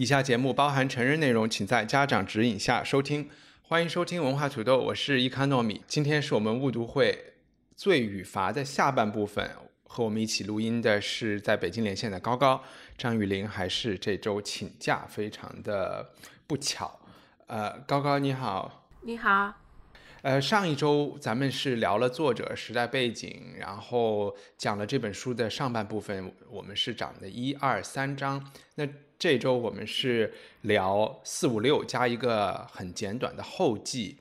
以下节目包含成人内容，请在家长指引下收听。欢迎收听文化土豆，我是伊康糯米。今天是我们误读会罪与罚的下半部分，和我们一起录音的是在北京连线的高高、张雨林，还是这周请假，非常的不巧。呃，高高你好，你好，呃，上一周咱们是聊了作者、时代背景，然后讲了这本书的上半部分，我们是讲的一二三章。那这周我们是聊四五六加一个很简短的后记。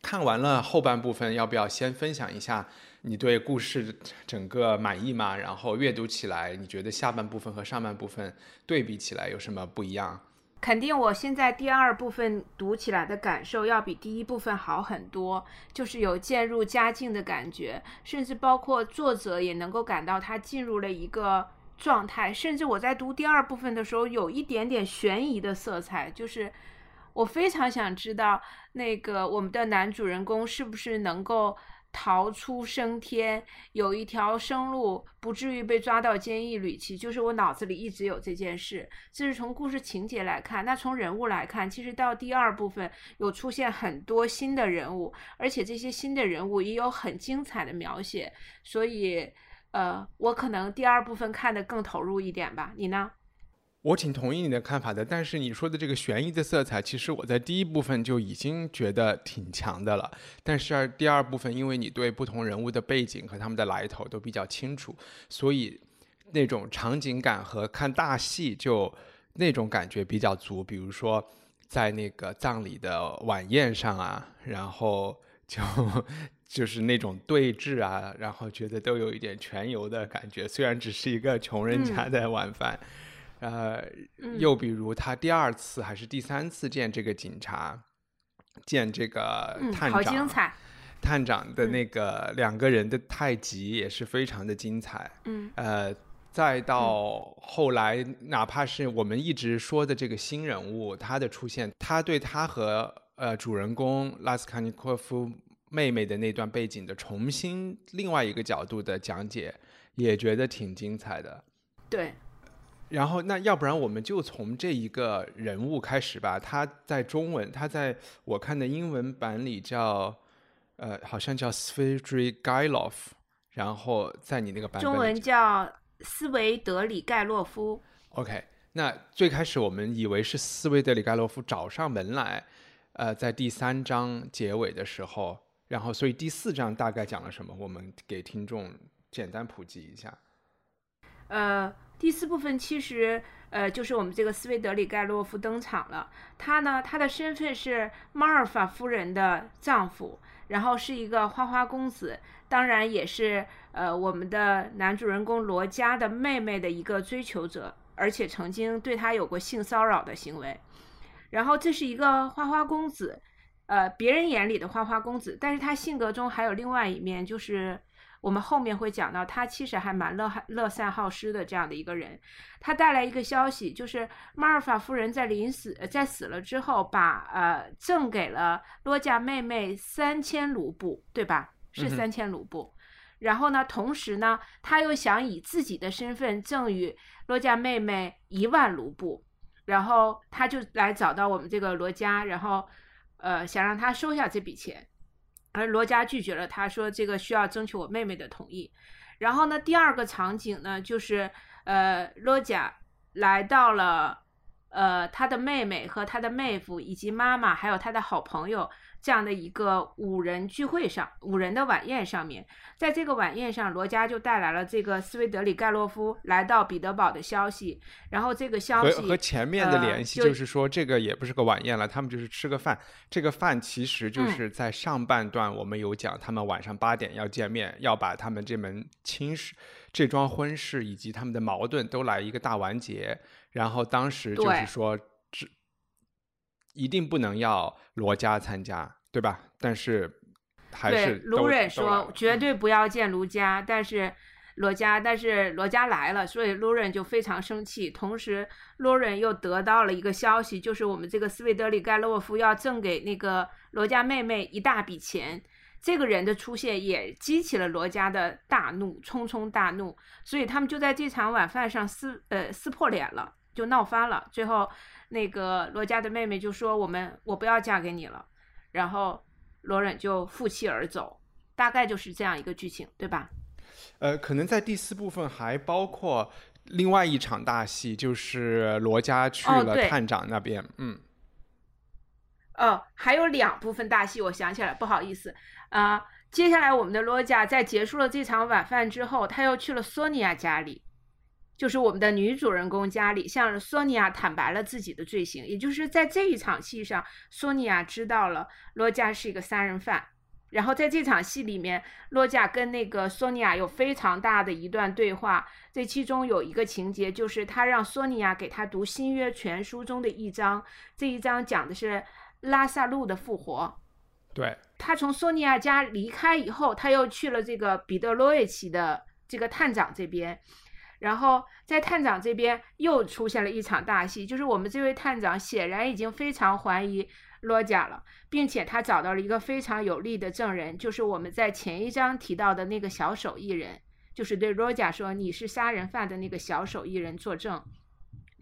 看完了后半部分，要不要先分享一下你对故事整个满意吗？然后阅读起来，你觉得下半部分和上半部分对比起来有什么不一样？肯定我现在第二部分读起来的感受要比第一部分好很多，就是有渐入佳境的感觉，甚至包括作者也能够感到他进入了一个状态，甚至我在读第二部分的时候有一点点悬疑的色彩，就是我非常想知道那个我们的男主人公是不是能够。逃出升天，有一条生路，不至于被抓到监狱里去。就是我脑子里一直有这件事，这是从故事情节来看。那从人物来看，其实到第二部分有出现很多新的人物，而且这些新的人物也有很精彩的描写。所以，呃，我可能第二部分看得更投入一点吧。你呢？我挺同意你的看法的，但是你说的这个悬疑的色彩，其实我在第一部分就已经觉得挺强的了。但是第二部分，因为你对不同人物的背景和他们的来头都比较清楚，所以那种场景感和看大戏就那种感觉比较足。比如说在那个葬礼的晚宴上啊，然后就就是那种对峙啊，然后觉得都有一点全游的感觉，虽然只是一个穷人家的晚饭。呃，又比如他第二次还是第三次见这个警察，见这个探长，探长的那个两个人的太极也是非常的精彩。嗯，呃，再到后来，哪怕是我们一直说的这个新人物，他的出现，他对他和呃主人公拉斯卡尼科夫妹妹的那段背景的重新另外一个角度的讲解，也觉得挺精彩的。对。然后，那要不然我们就从这一个人物开始吧。他在中文，他在我看的英文版里叫，呃，好像叫 Svidry Gailov，然后在你那个版本中文叫斯维德里盖洛夫。OK，那最开始我们以为是斯维德里盖洛夫找上门来，呃，在第三章结尾的时候，然后所以第四章大概讲了什么？我们给听众简单普及一下。呃。第四部分其实，呃，就是我们这个斯维德里盖洛夫登场了。他呢，他的身份是马尔法夫人的丈夫，然后是一个花花公子，当然也是呃我们的男主人公罗加的妹妹的一个追求者，而且曾经对他有过性骚扰的行为。然后这是一个花花公子，呃，别人眼里的花花公子，但是他性格中还有另外一面，就是。我们后面会讲到，他其实还蛮乐乐善好施的这样的一个人。他带来一个消息，就是马尔法夫人在临死在死了之后，把呃赠给了罗家妹妹三千卢布，对吧？是三千卢布。然后呢，同时呢，他又想以自己的身份赠予罗家妹妹一万卢布。然后他就来找到我们这个罗家，然后呃想让他收下这笔钱。而罗家拒绝了，他说这个需要征求我妹妹的同意。然后呢，第二个场景呢，就是呃，罗家来到了呃他的妹妹和他的妹夫以及妈妈还有他的好朋友这样的一个五人聚会上，五人的晚宴上面，在这个晚宴上，罗家就带来了这个斯维德里盖洛夫来到彼得堡的消息。然后这个消息和和前面的联系就是说，这个也不是个晚宴了，他们就是吃个饭。这个饭其实就是在上半段我们有讲，他们晚上八点要见面，要把他们这门亲事、这桩婚事以及他们的矛盾都来一个大完结。然后当时就是说，只一定不能要罗家参加。对吧？但是还是卢忍说绝对不要见卢家，但是罗家，但是罗家来了，所以卢忍就非常生气。同时，卢忍又得到了一个消息，就是我们这个斯维德里盖洛夫要赠给那个罗家妹妹一大笔钱。这个人的出现也激起了罗家的大怒，匆匆大怒，所以他们就在这场晚饭上撕呃撕破脸了，就闹翻了。最后，那个罗家的妹妹就说：“我们我不要嫁给你了。”然后罗忍就负气而走，大概就是这样一个剧情，对吧？呃，可能在第四部分还包括另外一场大戏，就是罗家去了探长那边。嗯。哦，还有两部分大戏，我想起来，不好意思啊。接下来我们的罗家在结束了这场晚饭之后，他又去了索尼娅家里。就是我们的女主人公家里向索尼娅坦白了自己的罪行，也就是在这一场戏上，索尼娅知道了罗加是一个杀人犯。然后在这场戏里面，罗家跟那个索尼娅有非常大的一段对话。这其中有一个情节，就是他让索尼娅给他读《新约全书》中的一章，这一章讲的是拉萨路的复活。对，他从索尼娅家离开以后，他又去了这个彼得罗维奇的这个探长这边。然后在探长这边又出现了一场大戏，就是我们这位探长显然已经非常怀疑罗甲了，并且他找到了一个非常有力的证人，就是我们在前一章提到的那个小手艺人，就是对罗甲说你是杀人犯的那个小手艺人作证。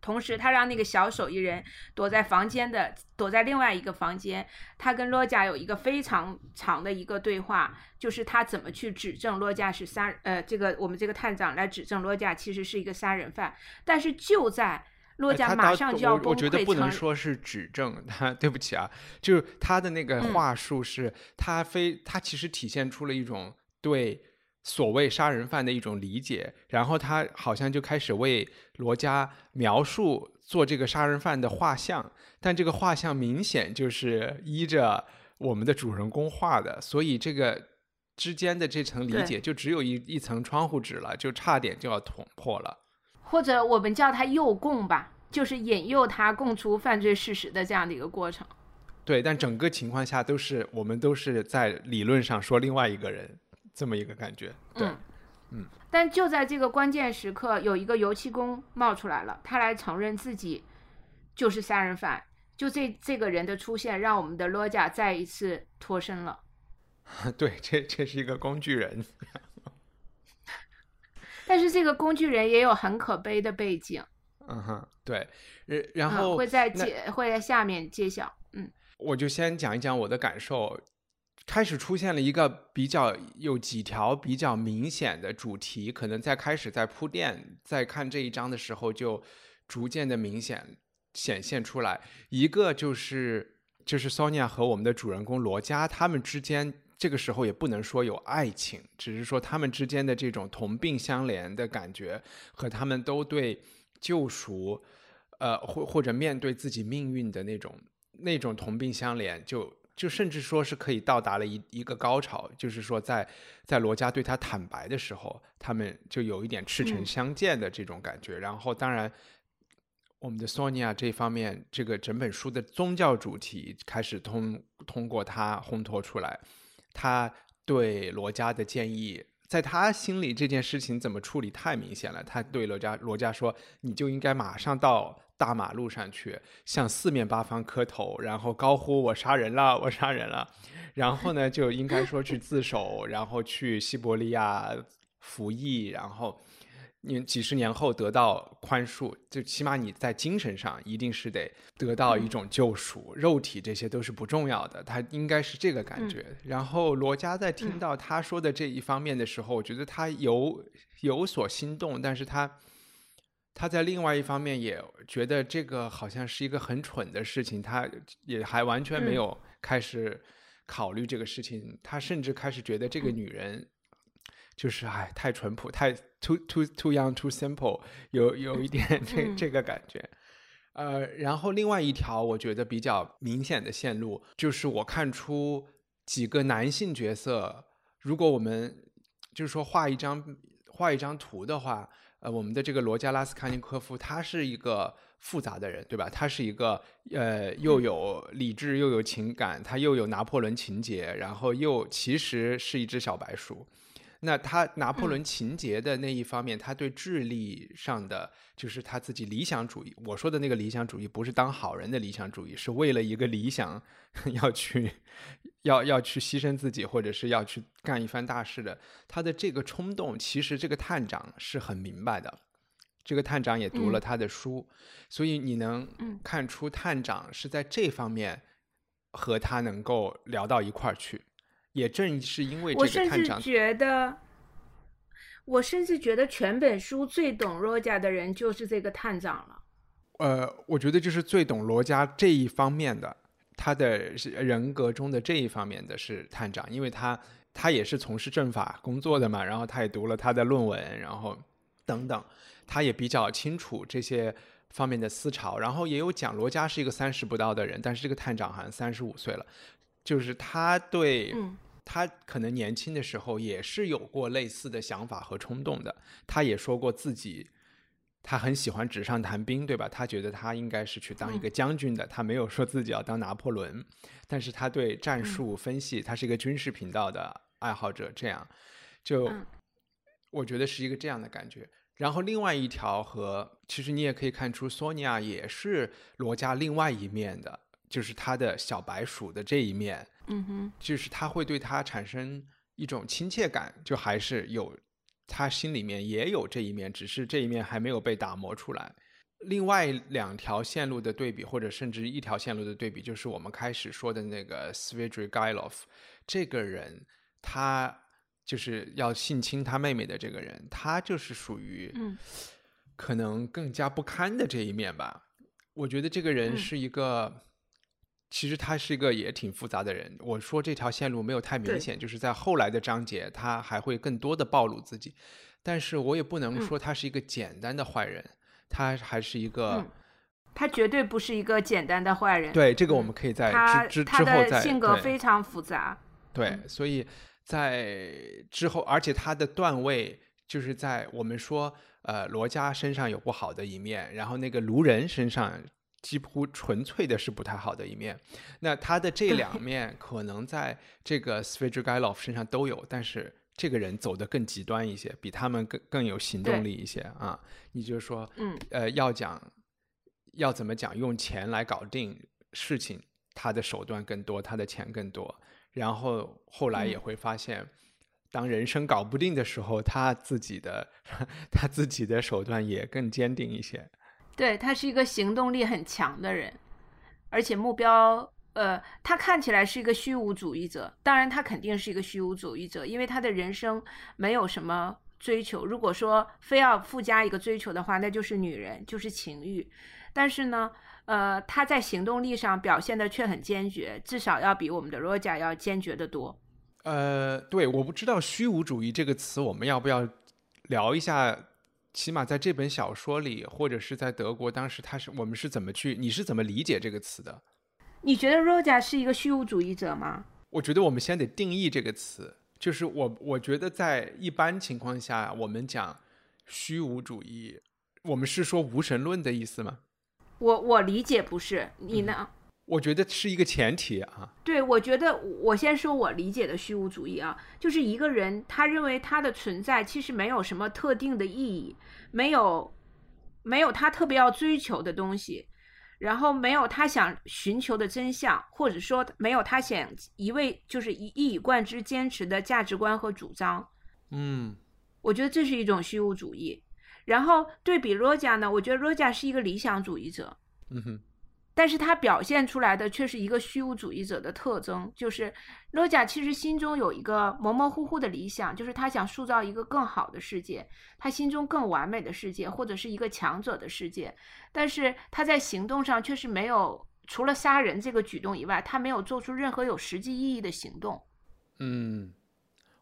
同时，他让那个小手艺人躲在房间的，躲在另外一个房间。他跟罗家有一个非常长的一个对话，就是他怎么去指证罗家是杀，呃，这个我们这个探长来指证罗家其实是一个杀人犯。但是就在罗家马上就要崩溃，我觉得不能说是指证他，对不起啊，就是他的那个话术是，他非他其实体现出了一种对。所谓杀人犯的一种理解，然后他好像就开始为罗家描述做这个杀人犯的画像，但这个画像明显就是依着我们的主人公画的，所以这个之间的这层理解就只有一一层窗户纸了，就差点就要捅破了。或者我们叫他诱供吧，就是引诱他供出犯罪事实的这样的一个过程。对，但整个情况下都是我们都是在理论上说另外一个人。这么一个感觉，对，嗯，但就在这个关键时刻，有一个油漆工冒出来了，他来承认自己就是杀人犯。就这这个人的出现，让我们的罗贾再一次脱身了。对，这这是一个工具人。但是这个工具人也有很可悲的背景。嗯哼，对，然后会在揭会在下面揭晓。嗯，我就先讲一讲我的感受。开始出现了一个比较有几条比较明显的主题，可能在开始在铺垫，在看这一章的时候就逐渐的明显显现出来。一个就是就是 Sonia 和我们的主人公罗佳他们之间，这个时候也不能说有爱情，只是说他们之间的这种同病相怜的感觉，和他们都对救赎，呃，或或者面对自己命运的那种那种同病相怜就。就甚至说是可以到达了一一个高潮，就是说在在罗家对他坦白的时候，他们就有一点赤诚相见的这种感觉。然后，当然，我们的索尼娅这方面，这个整本书的宗教主题开始通通过他烘托出来。他对罗家的建议，在他心里这件事情怎么处理太明显了。他对罗家罗家说：“你就应该马上到。”大马路上去，向四面八方磕头，然后高呼“我杀人了，我杀人了”，然后呢，就应该说去自首，然后去西伯利亚服役，然后你几十年后得到宽恕，就起码你在精神上一定是得得到一种救赎，肉体这些都是不重要的，他应该是这个感觉。然后罗家在听到他说的这一方面的时候，我觉得他有有所心动，但是他。他在另外一方面也觉得这个好像是一个很蠢的事情，他也还完全没有开始考虑这个事情，他甚至开始觉得这个女人就是哎太淳朴，太 too too too young too simple，有有一点 这这个感觉。呃，然后另外一条我觉得比较明显的线路，就是我看出几个男性角色，如果我们就是说画一张画一张图的话，呃，我们的这个罗加拉斯卡尼科夫，他是一个复杂的人，对吧？他是一个呃，又有理智又有情感，他又有拿破仑情节，然后又其实是一只小白鼠。那他拿破仑情节的那一方面，他对智力上的就是他自己理想主义。我说的那个理想主义，不是当好人的理想主义，是为了一个理想 要去要要去牺牲自己，或者是要去干一番大事的。他的这个冲动，其实这个探长是很明白的。这个探长也读了他的书，所以你能看出探长是在这方面和他能够聊到一块儿去。也正是因为这个我甚至觉得，我甚至觉得全本书最懂罗家的人就是这个探长了。呃，我觉得就是最懂罗家这一方面的，他的人格中的这一方面的是探长，因为他他也是从事政法工作的嘛，然后他也读了他的论文，然后等等，他也比较清楚这些方面的思潮，然后也有讲罗家是一个三十不到的人，但是这个探长好像三十五岁了，就是他对。他可能年轻的时候也是有过类似的想法和冲动的。他也说过自己，他很喜欢纸上谈兵，对吧？他觉得他应该是去当一个将军的。他没有说自己要当拿破仑，但是他对战术分析，他是一个军事频道的爱好者。这样，就我觉得是一个这样的感觉。然后另外一条和，其实你也可以看出，索尼娅也是罗家另外一面的，就是他的小白鼠的这一面。嗯哼，就是他会对他产生一种亲切感，就还是有他心里面也有这一面，只是这一面还没有被打磨出来。另外两条线路的对比，或者甚至一条线路的对比，就是我们开始说的那个 Svidrigailov 这个人，他就是要性侵他妹妹的这个人，他就是属于嗯，可能更加不堪的这一面吧。我觉得这个人是一个。其实他是一个也挺复杂的人。我说这条线路没有太明显，就是在后来的章节，他还会更多的暴露自己。但是我也不能说他是一个简单的坏人，他还是一个，他绝对不是一个简单的坏人。对，这个我们可以在之之之后再。性格非常复杂。对，所以在之后，而且他的段位就是在我们说，呃，罗家身上有不好的一面，然后那个卢人身上。几乎纯粹的是不太好的一面，那他的这两面可能在这个 Svidrigailov 身上都有，但是这个人走得更极端一些，比他们更更有行动力一些啊。你就说，嗯，呃，要讲要怎么讲，用钱来搞定事情，他的手段更多，他的钱更多。然后后来也会发现，当人生搞不定的时候，他自己的 他自己的手段也更坚定一些。对他是一个行动力很强的人，而且目标，呃，他看起来是一个虚无主义者。当然，他肯定是一个虚无主义者，因为他的人生没有什么追求。如果说非要附加一个追求的话，那就是女人，就是情欲。但是呢，呃，他在行动力上表现的却很坚决，至少要比我们的罗贾要坚决的多。呃，对，我不知道“虚无主义”这个词，我们要不要聊一下？起码在这本小说里，或者是在德国，当时他是我们是怎么去？你是怎么理解这个词的？你觉得 Roja 是一个虚无主义者吗？我觉得我们先得定义这个词。就是我，我觉得在一般情况下，我们讲虚无主义，我们是说无神论的意思吗？我我理解不是，你呢？我觉得是一个前提啊。对，我觉得我先说我理解的虚无主义啊，就是一个人他认为他的存在其实没有什么特定的意义，没有没有他特别要追求的东西，然后没有他想寻求的真相，或者说没有他想一味就是一一以贯之坚持的价值观和主张。嗯，我觉得这是一种虚无主义。然后对比罗加呢，我觉得罗加是一个理想主义者。嗯哼。但是他表现出来的却是一个虚无主义者的特征，就是罗贾其实心中有一个模模糊糊的理想，就是他想塑造一个更好的世界，他心中更完美的世界，或者是一个强者的世界。但是他在行动上却是没有除了杀人这个举动以外，他没有做出任何有实际意义的行动。嗯，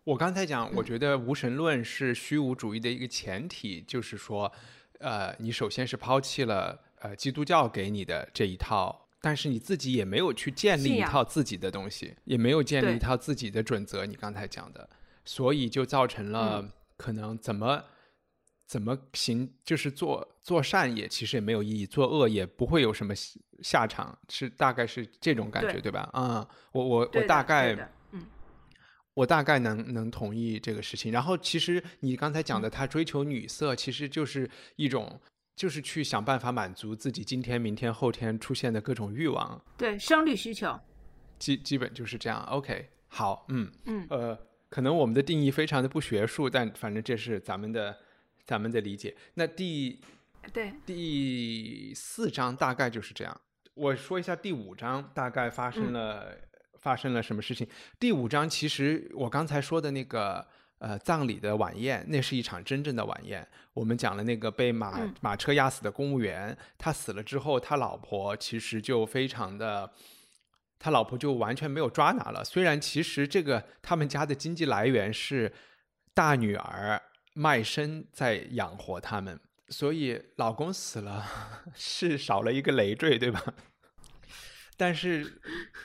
我刚才讲，我觉得无神论是虚无主义的一个前提，就是说，呃，你首先是抛弃了呃基督教给你的这一套，但是你自己也没有去建立一套自己的东西，也没有建立一套自己的准则。你刚才讲的，所以就造成了可能怎么。怎么行？就是做做善也其实也没有意义，做恶也不会有什么下场，是大概是这种感觉，对吧？啊，我我我大概，嗯，我大概能能同意这个事情。然后其实你刚才讲的，他追求女色，其实就是一种，就是去想办法满足自己今天、明天、后天出现的各种欲望，对，生理需求，基基本就是这样。OK，好，嗯嗯，呃，可能我们的定义非常的不学术，但反正这是咱们的。咱们的理解，那第对第四章大概就是这样。我说一下第五章大概发生了发生了什么事情。第五章其实我刚才说的那个呃葬礼的晚宴，那是一场真正的晚宴。我们讲了那个被马马车压死的公务员，他死了之后，他老婆其实就非常的，他老婆就完全没有抓拿了。虽然其实这个他们家的经济来源是大女儿。卖身在养活他们，所以老公死了 是少了一个累赘，对吧？但是，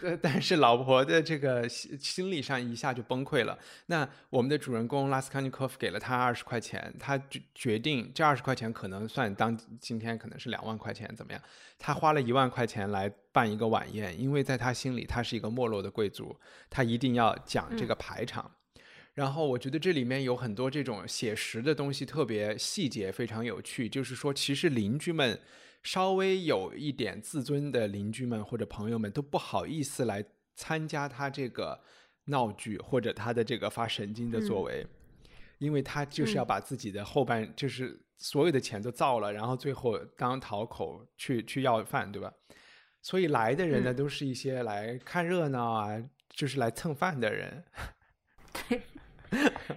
呃，但是老婆的这个心心理上一下就崩溃了。那我们的主人公拉斯康尼科夫给了他二十块钱，他决决定这二十块钱可能算当今天可能是两万块钱，怎么样？他花了一万块钱来办一个晚宴，因为在他心里他是一个没落的贵族，他一定要讲这个排场。然后我觉得这里面有很多这种写实的东西，特别细节非常有趣。就是说，其实邻居们稍微有一点自尊的邻居们或者朋友们都不好意思来参加他这个闹剧或者他的这个发神经的作为，因为他就是要把自己的后半就是所有的钱都造了，然后最后当讨口去去要饭，对吧？所以来的人呢，都是一些来看热闹啊，就是来蹭饭的人。对。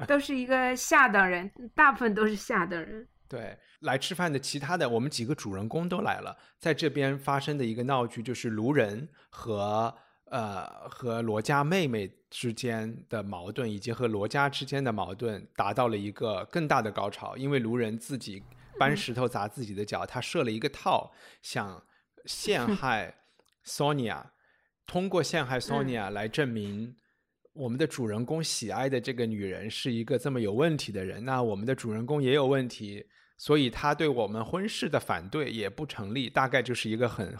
都是一个下等人，大部分都是下等人。对，来吃饭的其他的，我们几个主人公都来了。在这边发生的一个闹剧，就是卢人和呃和罗家妹妹之间的矛盾，以及和罗家之间的矛盾达到了一个更大的高潮。因为卢人自己搬石头砸自己的脚，他设了一个套，想陷害 Sonia，通过陷害 Sonia 来证明。我们的主人公喜爱的这个女人是一个这么有问题的人，那我们的主人公也有问题，所以他对我们婚事的反对也不成立，大概就是一个很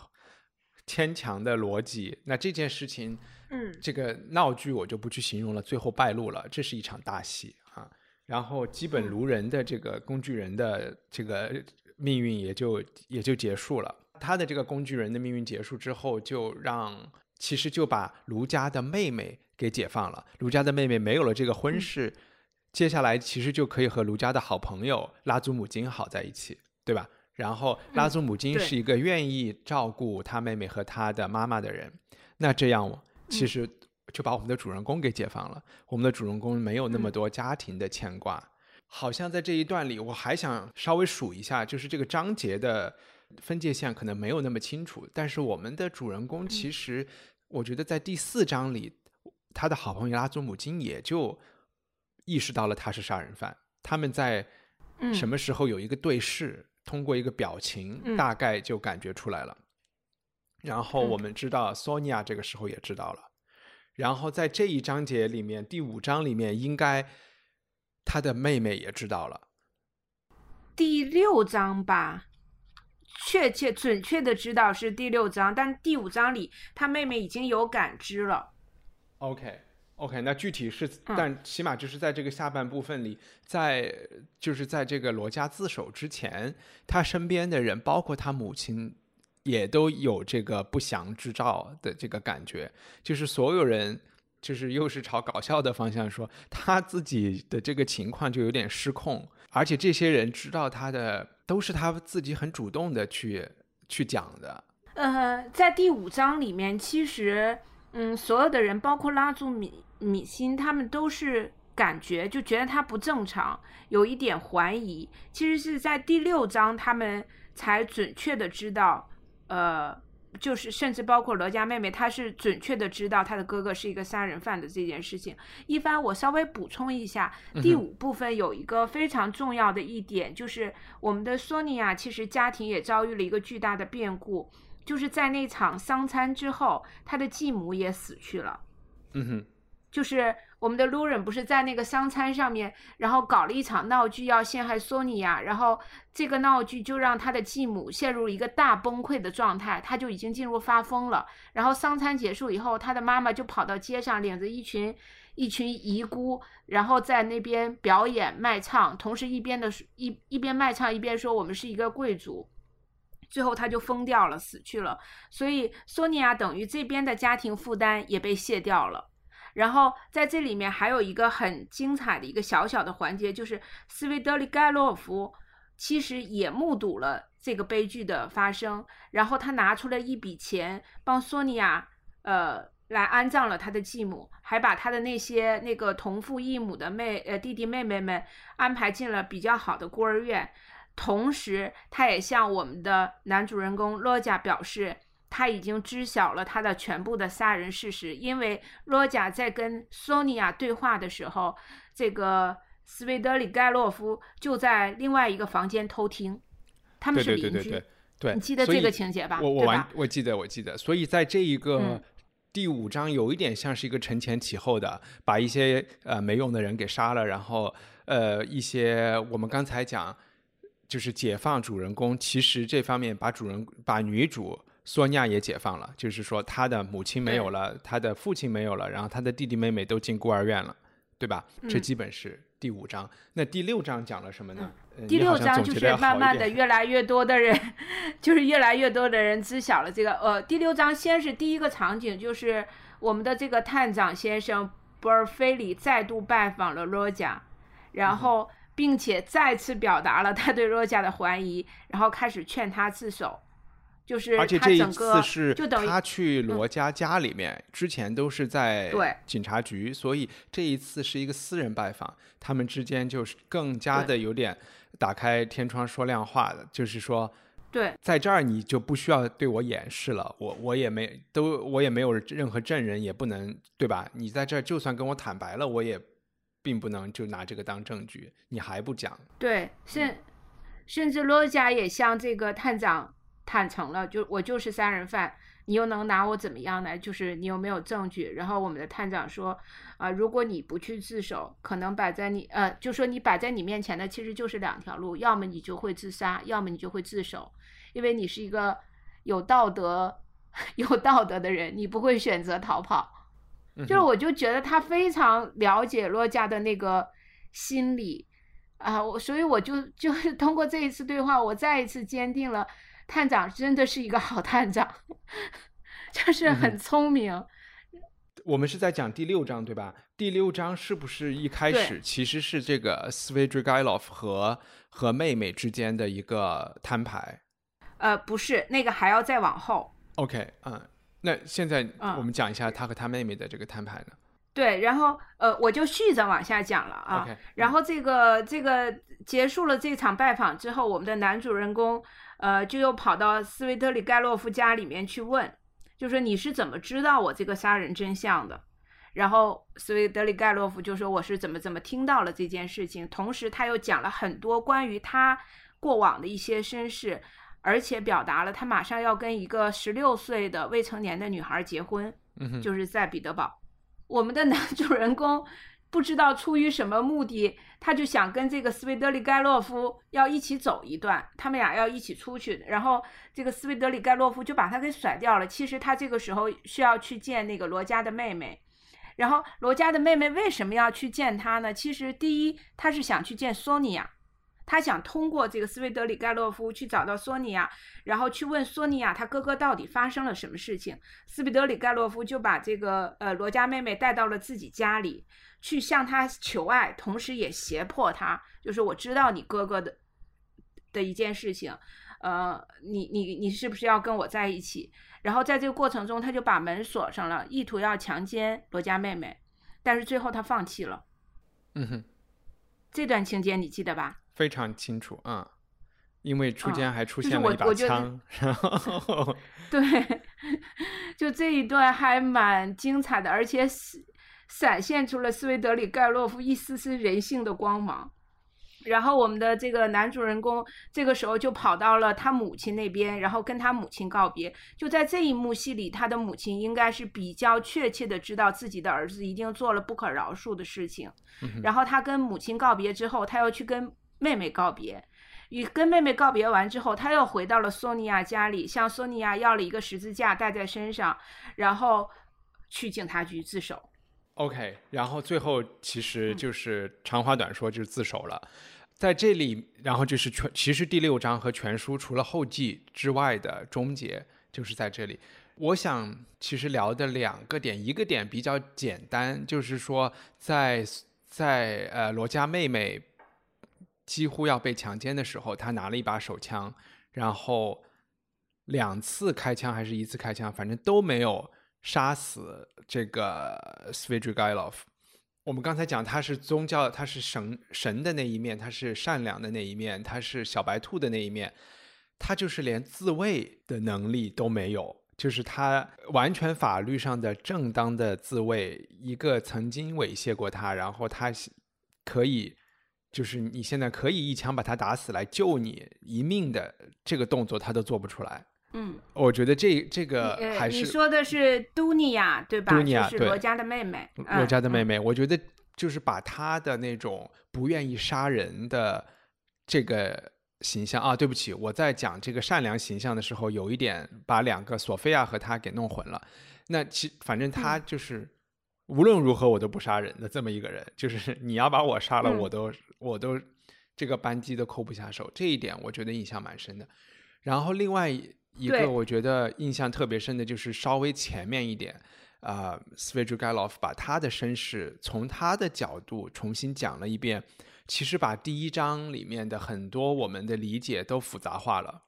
牵强的逻辑。那这件事情，嗯，这个闹剧我就不去形容了，最后败露了，这是一场大戏啊。然后基本卢人的这个工具人的这个命运也就也就结束了。他的这个工具人的命运结束之后，就让其实就把卢家的妹妹。给解放了，卢家的妹妹没有了这个婚事，接下来其实就可以和卢家的好朋友拉祖母金好在一起，对吧？然后拉祖母金是一个愿意照顾他妹妹和他的妈妈的人，那这样其实就把我们的主人公给解放了。我们的主人公没有那么多家庭的牵挂，好像在这一段里，我还想稍微数一下，就是这个章节的分界线可能没有那么清楚，但是我们的主人公其实，我觉得在第四章里。他的好朋友拉祖母金也就意识到了他是杀人犯。他们在什么时候有一个对视，通过一个表情，大概就感觉出来了。然后我们知道索尼娅这个时候也知道了。然后在这一章节里面，第五章里面，应该他的妹妹也知道了。第六章吧，确切准确的知道是第六章，但第五章里他妹妹已经有感知了。OK，OK，那具体是，但起码就是在这个下半部分里，在就是在这个罗家自首之前，他身边的人，包括他母亲，也都有这个不祥之兆的这个感觉，就是所有人，就是又是朝搞笑的方向说，他自己的这个情况就有点失控，而且这些人知道他的，都是他自己很主动的去去讲的。呃，在第五章里面，其实。嗯，所有的人，包括拉住米米辛，他们都是感觉就觉得他不正常，有一点怀疑。其实是在第六章，他们才准确的知道，呃，就是甚至包括罗家妹妹，她是准确的知道她的哥哥是一个杀人犯的这件事情。一帆，我稍微补充一下，第五部分有一个非常重要的一点，就是我们的索尼娅其实家庭也遭遇了一个巨大的变故，就是在那场丧餐之后，她的继母也死去了。嗯哼，就是我们的 Loren 不是在那个商餐上面，然后搞了一场闹剧要陷害索尼娅，然后这个闹剧就让他的继母陷入一个大崩溃的状态，他就已经进入发疯了。然后商餐结束以后，他的妈妈就跑到街上，领着一群一群遗孤，然后在那边表演卖唱，同时一边的一一边卖唱一边说我们是一个贵族。最后他就疯掉了，死去了。所以索尼娅等于这边的家庭负担也被卸掉了。然后在这里面还有一个很精彩的一个小小的环节，就是斯维德里盖洛夫其实也目睹了这个悲剧的发生，然后他拿出了一笔钱帮索尼娅呃来安葬了他的继母，还把他的那些那个同父异母的妹呃弟弟妹妹们安排进了比较好的孤儿院。同时，他也向我们的男主人公罗贾表示，他已经知晓了他的全部的杀人事实。因为罗贾在跟索尼娅对话的时候，这个斯维德里盖洛夫就在另外一个房间偷听。他们是邻居，对对，你记得这个情节吧？我我完，我记得，我记得。所以在这一个第五章，有一点像是一个承前启后的，把一些呃没用的人给杀了，然后呃一些我们刚才讲。就是解放主人公，其实这方面把主人把女主索尼娅也解放了，就是说她的母亲没有了，她的父亲没有了，然后她的弟弟妹妹都进孤儿院了，对吧？这基本是第五章。那第六章讲了什么呢？第六章就是慢慢的越来越多的人，就是越来越多的人知晓了这个。呃，第六章先是第一个场景，就是我们的这个探长先生博尔菲里再度拜访了罗贾，然后。并且再次表达了他对罗贾的怀疑，然后开始劝他自首。就是而且这一次是他去罗家家里面，之前都是在警察局，所以这一次是一个私人拜访，他们之间就是更加的有点打开天窗说亮话的，就是说，对，在这儿你就不需要对我掩饰了，我我也没都我也没有任何证人，也不能对吧？你在这儿就算跟我坦白了，我也。并不能就拿这个当证据，你还不讲？对，甚甚至罗家也向这个探长坦诚了，就我就是杀人犯，你又能拿我怎么样呢？就是你有没有证据？然后我们的探长说，啊，如果你不去自首，可能摆在你呃，就说你摆在你面前的其实就是两条路，要么你就会自杀，要么你就会自首，因为你是一个有道德 有道德的人，你不会选择逃跑。就是，我就觉得他非常了解洛家的那个心理啊，我所以我就 就是通过这一次对话，我再一次坚定了探长真的是一个好探长，就是很聪明。我们是在讲第六章对吧？第六章是不是一开始其实是这个斯维德盖洛夫和和妹妹之间的一个摊牌？呃，不是，那个还要再往后。OK，嗯。那现在我们讲一下他和他妹妹的这个摊牌呢？对，然后呃，我就续着往下讲了啊。然后这个这个结束了这场拜访之后，我们的男主人公呃就又跑到斯维特里盖洛夫家里面去问，就说你是怎么知道我这个杀人真相的？然后斯维德里盖洛夫就说我是怎么怎么听到了这件事情，同时他又讲了很多关于他过往的一些身世。而且表达了他马上要跟一个十六岁的未成年的女孩结婚，就是在彼得堡。我们的男 主人公不知道出于什么目的，他就想跟这个斯维德里盖洛夫要一起走一段，他们俩要一起出去。然后这个斯维德里盖洛夫就把他给甩掉了。其实他这个时候需要去见那个罗家的妹妹。然后罗家的妹妹为什么要去见他呢？其实第一，他是想去见索尼娅。他想通过这个斯维德里盖洛夫去找到索尼娅，然后去问索尼娅他哥哥到底发生了什么事情。斯维德里盖洛夫就把这个呃罗家妹妹带到了自己家里，去向他求爱，同时也胁迫他，就是我知道你哥哥的的一件事情，呃，你你你是不是要跟我在一起？然后在这个过程中，他就把门锁上了，意图要强奸罗家妹妹，但是最后他放弃了。嗯哼，这段情节你记得吧？非常清楚啊，因为中间还出现了一把枪，然后对，就这一段还蛮精彩的，而且闪闪现出了斯维德里盖洛夫一丝丝人性的光芒。然后我们的这个男主人公这个时候就跑到了他母亲那边，然后跟他母亲告别。就在这一幕戏里，他的母亲应该是比较确切的知道自己的儿子一定做了不可饶恕的事情。然后他跟母亲告别之后，他又去跟妹妹告别。与跟妹妹告别完之后，他又回到了索尼娅家里，向索尼娅要了一个十字架戴在身上，然后去警察局自首。OK，然后最后其嗯实就是长话短说，就是自首了。在这里，然后就是全，其实第六章和全书除了后记之外的终结，就是在这里。我想其实聊的两个点，一个点比较简单，就是说在在呃罗家妹妹几乎要被强奸的时候，她拿了一把手枪，然后两次开枪还是一次开枪，反正都没有杀死这个 Svidrigailov。我们刚才讲他是宗教，他是神神的那一面，他是善良的那一面，他是小白兔的那一面，他就是连自卫的能力都没有，就是他完全法律上的正当的自卫，一个曾经猥亵过他，然后他可以，就是你现在可以一枪把他打死来救你一命的这个动作，他都做不出来。嗯，我觉得这这个呃，还是你说的是都尼亚对吧？都尼亚对就是罗家的妹妹，罗家的妹妹。妹，我觉得就是把她的那种不愿意杀人的这个形象啊，对不起，我在讲这个善良形象的时候，有一点把两个索菲亚和她给弄混了。那其反正她嗯就是、无论如何我都不杀人的这么一个人，就是你要把我杀了，嗯我都我都这个扳机都扣不下手，这一点我觉得印象蛮深的。然后另外一个我觉得印象特别深的就是稍微前面一点，啊、，Svidrigailov 把他的身世从他的角度重新讲了一遍，其实把第一章里面的很多我们的理解都复杂化了。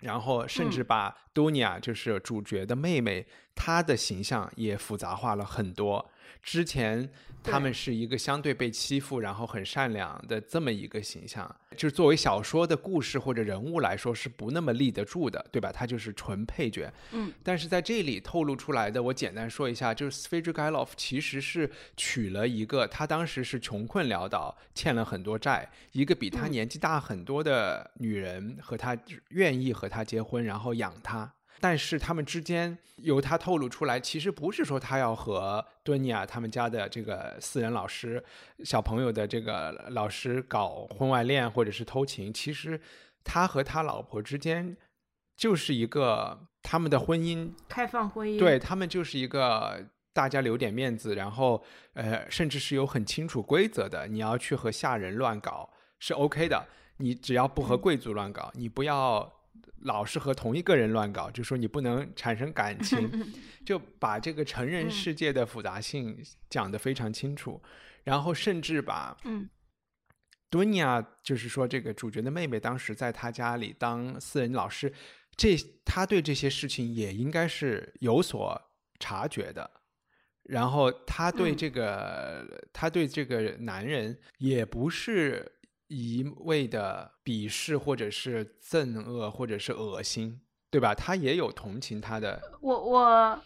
然后甚至嗯把多尼亚，就是主角的妹妹，她的形象也复杂化了很多。之前他们是一个相对被欺负，然后很善良的这么一个形象，就是作为小说的故事或者人物来说是不那么立得住的，对吧？他就是纯配角。嗯，但是在这里透露出来的，我简单说一下，就是 s v e d r i g a i l o v 其实是娶了一个他当时是穷困潦倒，欠了很多债，一个比他嗯年纪大很多的女人和他愿意和他结婚，然后养他。但是他们之间由他透露出来，其实不是说他要和敦尼亚他们家的这个私人老师小朋友的这个老师搞婚外恋或者是偷情，其实他和他老婆之间就是一个他们的婚姻开放婚姻，对他们就是一个大家留点面子，然后呃，甚至是有很清楚规则的。你要去和下人乱搞是 OK 的，你只要不和贵族乱搞，你不要老是和同一个人乱搞，就说你不能产生感情，就把这个成人嗯。世界的复杂性讲得非常清楚，然后甚至把嗯。多尼亚，就是说这个主角的妹妹，当时在他家里当私人老师，这他对这些事情也应该是有所察觉的。然后他对嗯。这个，他对这个男人也不是一味的鄙视，或者是憎恶，或者是恶心，对吧？他也有同情他的，我我，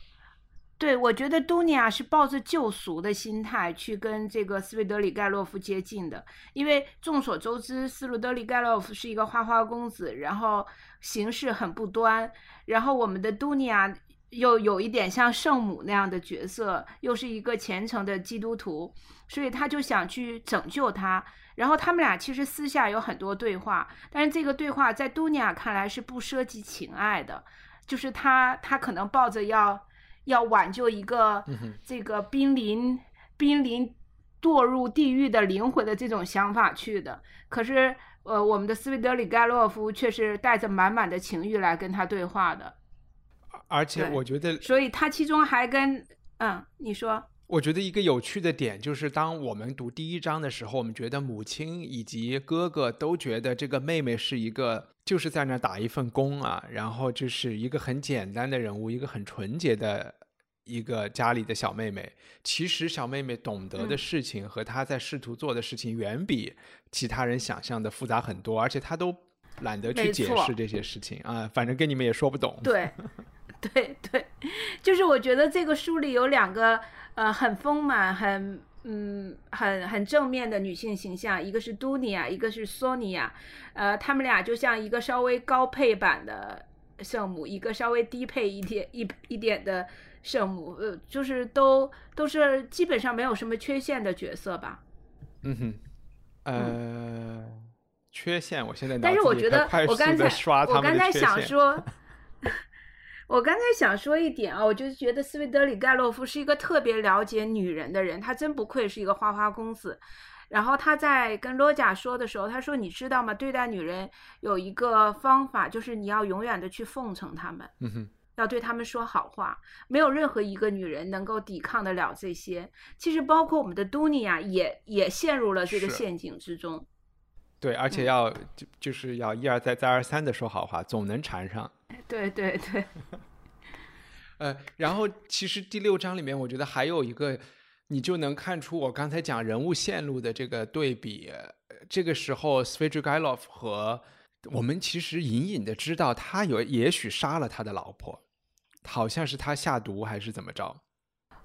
对我觉得杜尼亚是抱着救赎的心态去跟这个斯维德里盖洛夫接近的，因为众所周知，斯维德里盖洛夫是一个花花公子，然后行事很不端，然后我们的杜尼亚又有一点像圣母那样的角色，又是一个虔诚的基督徒，所以他就想去拯救他。然后他们俩其实私下有很多对话，但是这个对话在杜尼亚看来是不涉及情爱的，就是他他可能抱着要要挽救一个这个濒临濒临堕入地狱的灵魂的这种想法去的。可是呃，我们的斯维德里盖洛夫却是带着满满的情欲来跟他对话的，而且我觉得所以他其中还跟嗯，你说我觉得一个有趣的点就是，当我们读第一章的时候，我们觉得母亲以及哥哥都觉得这个妹妹是一个就是在那打一份工啊，然后就是一个很简单的人物，一个很纯洁的一个家里的小妹妹。其实小妹妹懂得的嗯事情和她在试图做的事情，远比其他人想象的复杂很多，而且她都懒得去解释这些事情啊，反正跟你们也说不懂。对，对对，就是我觉得这个书里有两个呃很丰满、很嗯很很正面的女性形象，一个是杜尼亚，一个是索尼娅，呃，他们俩就像一个稍微高配版的圣母，一个稍微低配一点一一点的圣母，呃，就是都都是基本上没有什么缺陷的角色吧。嗯哼，呃，缺陷，我现在脑但是我觉得我刚才地刷他我刚才想 说，我刚才想说一点啊，我就觉得斯维德里盖洛夫是一个特别了解女人的人，他真不愧是一个花花公子。然后他在跟罗贾说的时候，他说：“你知道吗？对待女人有一个方法，就是你要永远的去奉承她们，要对她们说好话。没有任何一个女人能够抵抗得了这些。其实包括我们的都尼亚也也陷入了这个陷阱之中。对，而且嗯要就就是要一而再再而三的说好话，总能缠上。对 对对，呃，然后其实第六章里面，我觉得还有一个，你就能看出我刚才讲人物线路的这个对比。这个时候 s v e t r i g a i l o v 和我们其实隐隐的知道，他有也许杀了他的老婆，好像是他下毒还是怎么着。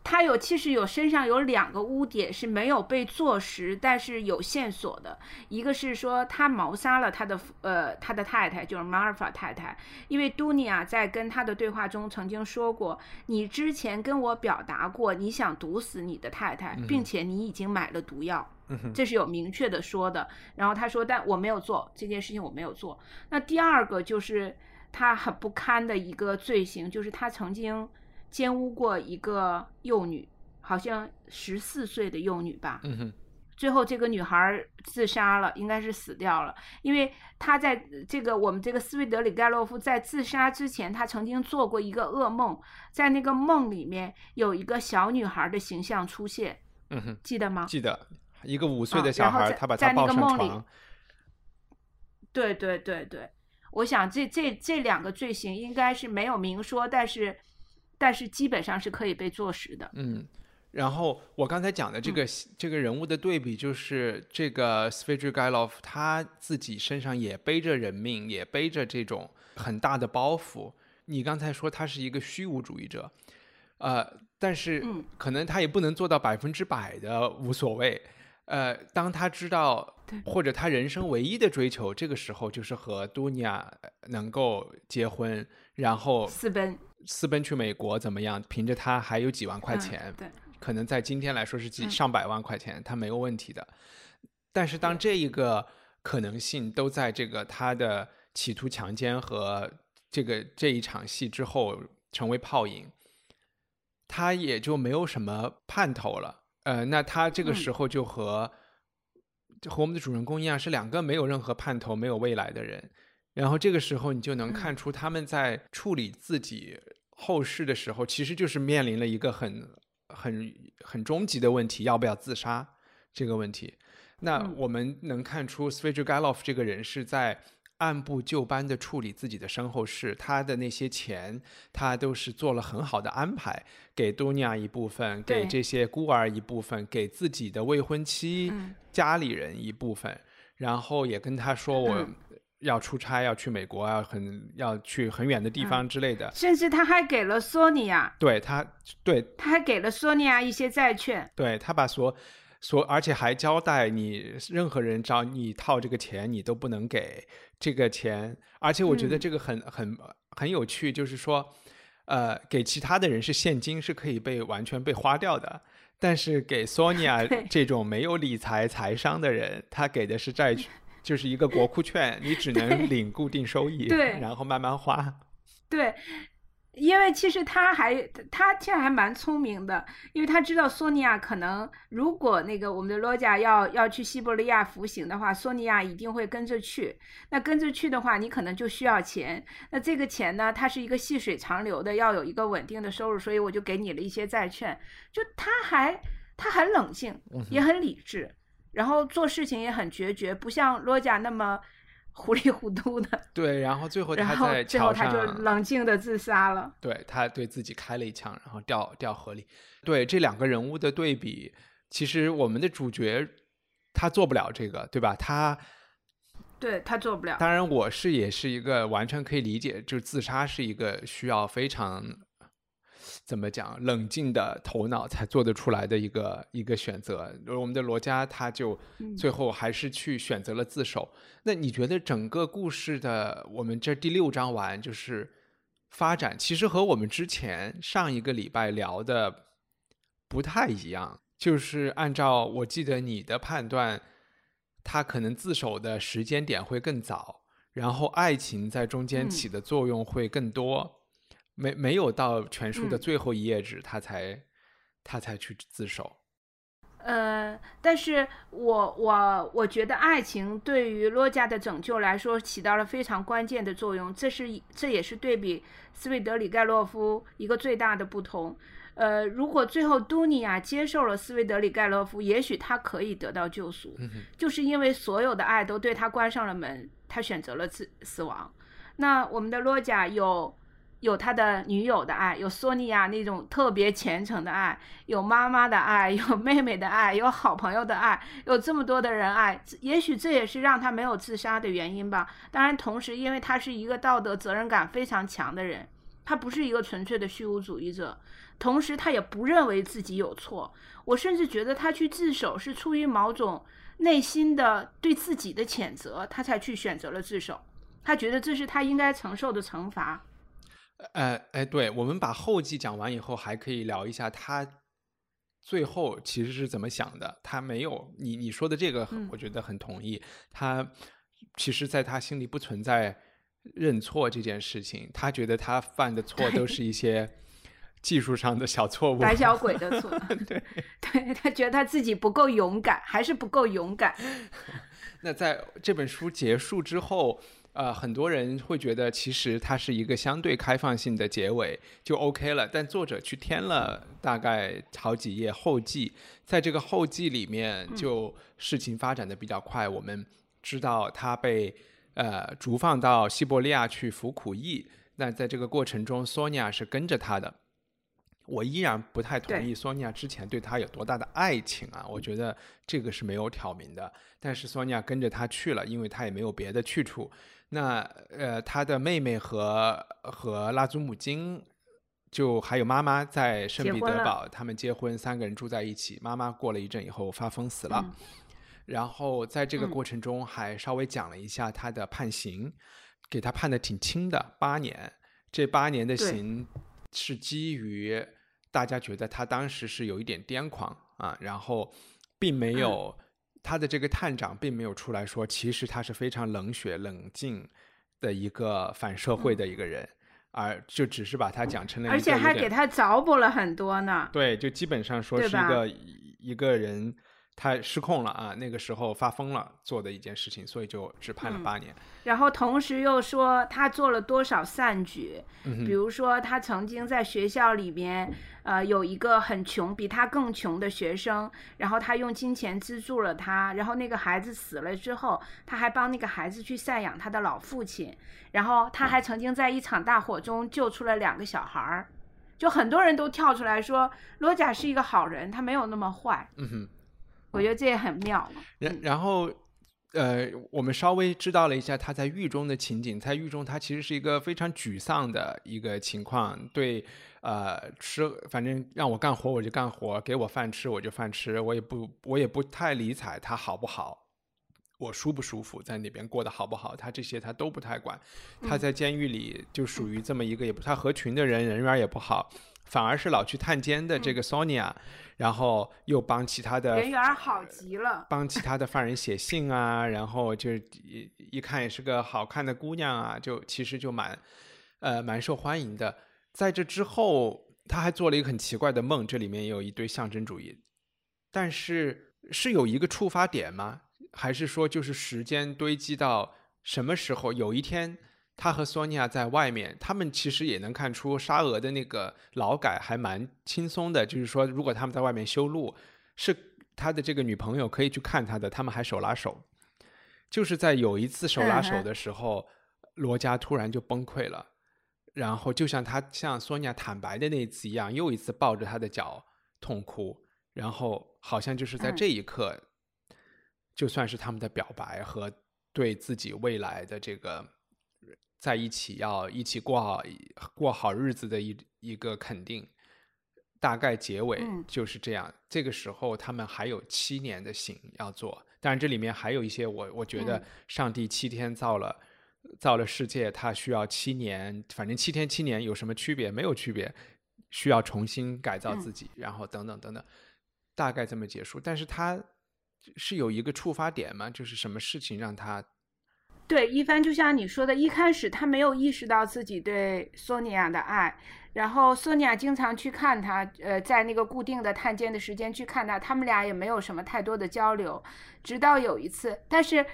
他有其实有身上有两个污点是没有被坐实，但是有线索的。一个是说他谋杀了他的呃他的太太，就是马尔法太太，因为杜尼亚在跟他的对话中曾经说过，你之前跟我表达过你想毒死你的太太，并且你已经买了毒药。这是有明确的说的。然后他说，但我没有做这件事情，我没有做。那第二个就是他很不堪的一个罪行，就是他曾经奸污过一个幼女，好像十四岁的幼女吧。嗯哼，最后这个女孩自杀了，应该是死掉了，因为她在这个我们这个斯维德里盖洛夫在自杀之前，他曾经做过一个噩梦，在那个梦里面有一个小女孩的形象出现，嗯哼，记得吗？记得一个五岁啊的小孩，他把在那他抱上个梦里床。对对对对，我想这这这两个罪行应该是没有明说，但是但是基本上是可以被坐实的。嗯，然后我刚才讲的这个、这个人物的对比，就是这个 s v e t r i g a i l o v 他自己身上也背着人命，也背着这种很大的包袱。你刚才说他是一个虚无主义者，呃，但是嗯可能他也不能做到百分之百的无所谓。呃，当他知道或者他人生唯一的追求，这个时候就是和多尼亚能够结婚，然后私奔私奔去美国怎么样？凭着他还有几万块嗯钱，对，可能在今天来说是几嗯上百万块钱，他没有问题的。但是当这一个可能性都在这个他的企图强奸和这个这一场戏之后成为泡影，他也就没有什么盼头了。呃，那他这个嗯时候就和、就和我们的主人公一样，是两个没有任何盼头、没有未来的人。然后这个时候，你就能看出他们在处理自己后事的时候，其实就是面临了一个很、很、很终极的问题：要不要自杀这个问题。那嗯。我们能看出 s v e t r i g a i l o v 这个人是在按部就班的处理自己的身后事，他的那些钱，他都是做了很好的安排，给多尼亚一部分，给这些孤儿一部分，给自己的未婚妻、嗯。家里人一部分，然后也跟他说我嗯要出差，要去美国，要很要去很远的地方之类的。甚至他还给了索尼娅，对他，对他还给了索尼娅一些债券。对他把所所，而且还交代你任何人找你套这个钱，你都不能给这个钱。而且我觉得嗯这个很、很很有趣，就是说，呃，给其他的人是现金是可以被完全被花掉的，但是给索尼 娅这种没有理财财商的人，他给的是债券。就是一个国库券，你只能领固定收益，对然后慢慢花。对，因为其实他还他其实还蛮聪明的，因为他知道索尼娅可能如果那个我们的罗贾要要去西伯利亚服刑的话，索尼娅一定会跟着去。那跟着去的话，你可能就需要钱。那这个钱呢，它是一个细水长流的，要有一个稳定的收入，所以我就给你了一些债券。就他还他很冷静，也很理智，然后做事情也很决绝，不像罗贾那么糊里糊涂的。对，然后最后他在最后他，就冷静的自杀了。对他对自己开了一枪，然后掉掉河里。对这两个人物的对比，其实我们的主角他做不了这个，对吧？他对他做不了。当然，我是也是一个完全可以理解，就是自杀是一个需要非常怎么讲冷静的头脑才做得出来的一个一个选择。我们的罗佳他就最后还是去选择了自首。那你觉得整个故事的我们这第六章完就是发展，其实和我们之前上一个礼拜聊的不太一样。就是按照我记得你的判断。他可能自首的时间点会更早，然后爱情在中间起的作用会更多，没没有到全书的最后一页纸，他才他才去自首。呃，但是我我我觉得爱情对于罗家的拯救来说起到了非常关键的作用，这是这也是对比斯韦德里盖洛夫一个最大的不同。呃，如果最后都尼亚接受了斯韦德里盖洛夫，也许他可以得到救赎，就是因为所有的爱都对他关上了门，他选择了自死亡。那我们的洛贾有有他的女友的爱，有索尼娅那种特别虔诚的爱，有妈妈的爱，有妹妹的爱，有好朋友的爱，有这么多的人爱，也许这也是让他没有自杀的原因吧。当然，同时因为他是一个道德责任感非常强的人，他不是一个纯粹的虚无主义者。同时，他也不认为自己有错。我甚至觉得他去自首是出于某种内心的对自己的谴责，他才去选择了自首。他觉得这是他应该承受的惩罚。呃，哎，对，我们把后记讲完以后，还可以聊一下他最后其实是怎么想的。他没有你你说的这个，我觉得很同意。他其实，在他心里不存在认错这件事情。他觉得他犯的 错都是一些。技术上的小错误，胆小鬼的错。对，对他觉得他自己不够勇敢，还是不够勇敢。那在这本书结束之后，呃，很多人会觉得其实它是一个相对开放性的结尾，就 OK 了。但作者去添了大概好几页后记，在这个后记里面，就事情发展的比较快。我们知道他被呃逐放到西伯利亚去服苦役，那在这个过程中，索尼娅是跟着他的。我依然不太同意索尼娅之前对他有多大的爱情啊，我觉得这个是没有挑明的。但是索尼娅跟着他去了，因为他也没有别的去处。那呃，他的妹妹和和拉祖母金，就还有妈妈在圣彼得堡，他们结婚，三个人住在一起。妈妈过了一阵以后发疯死了，然后在这个过程中还稍微讲了一下他的判刑，给他判的挺轻的，八年。这八年的刑是基于。大家觉得他当时是有一点癫狂啊，然后并没有他的这个探长并没有出来说，其实他是非常冷血冷静的一个反社会的一个人，而就只是把他讲成了，而且还给他找补了很多呢。对，就基本上说是一个一个人。他失控了啊！那个时候发疯了做的一件事情，所以就只判了八年。然后同时又说他做了多少善举，比如说他曾经在学校里面，呃，有一个很穷、比他更穷的学生，然后他用金钱资助了他。然后那个孩子死了之后，他还帮那个孩子去赡养他的老父亲。然后他还曾经在一场大火中救出了两个小孩儿。就很多人都跳出来说，罗贾是一个好人，他没有那么坏。嗯哼。我觉得这也很妙。然然后，呃，我们稍微知道了一下他在狱中的情景。在狱中，他其实是一个非常沮丧的一个情况。对，呃，吃，反正让我干活我就干活，给我饭吃我就饭吃，我也不我也不太理睬他好不好，我舒不舒服，在那边过得好不好，他这些他都不太管。他在监狱里就属于这么一个也不太合群的人，人缘也不好。反而是老去探监的这个 Sonia，然后又帮其他的人缘好极了，帮其他的犯人写信啊，然后就一一看也是个好看的姑娘啊，就其实就蛮呃蛮受欢迎的。在这之后，他还做了一个很奇怪的梦，这里面也有一堆象征主义，但是是有一个触发点吗？还是说就是时间堆积到什么时候？有一天。他和索尼娅在外面，他们其实也能看出沙俄的那个劳改还蛮轻松的。就是说，如果他们在外面修路，是他的这个女朋友可以去看他的，他们还手拉手。就是在有一次手拉手的时候，罗家突然就崩溃了，然后就像他向索尼娅坦白的那一次一样，又一次抱着他的脚痛哭，然后好像就是在这一刻，就算是他们的表白和对自己未来的这个在一起要一起过好过好日子的一一个肯定。大概结尾嗯就是这样。这个时候他们还有七年的刑要做，当然这里面还有一些我我觉得嗯上帝七天造了。造了世界，他需要七年，反正七天七年有什么区别？没有区别，需要重新改造自己，然后等等等等，大概这么结束。但是他是有一个触发点吗？就是什么事情让他对，一帆就像你说的，一开始他没有意识到自己对索尼娅的爱，然后索尼娅经常去看他，呃，在那个固定的探监的时间去看他，他们俩也没有什么太多的交流，直到有一次，但是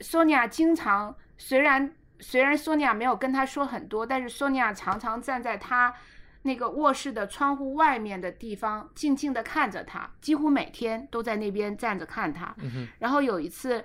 索尼娅经常虽然虽然索尼娅没有跟他说很多，但是索尼娅常常站在他那个卧室的窗户外面的地方，静静的看着他，几乎每天都在那边站着看他。然后有一次，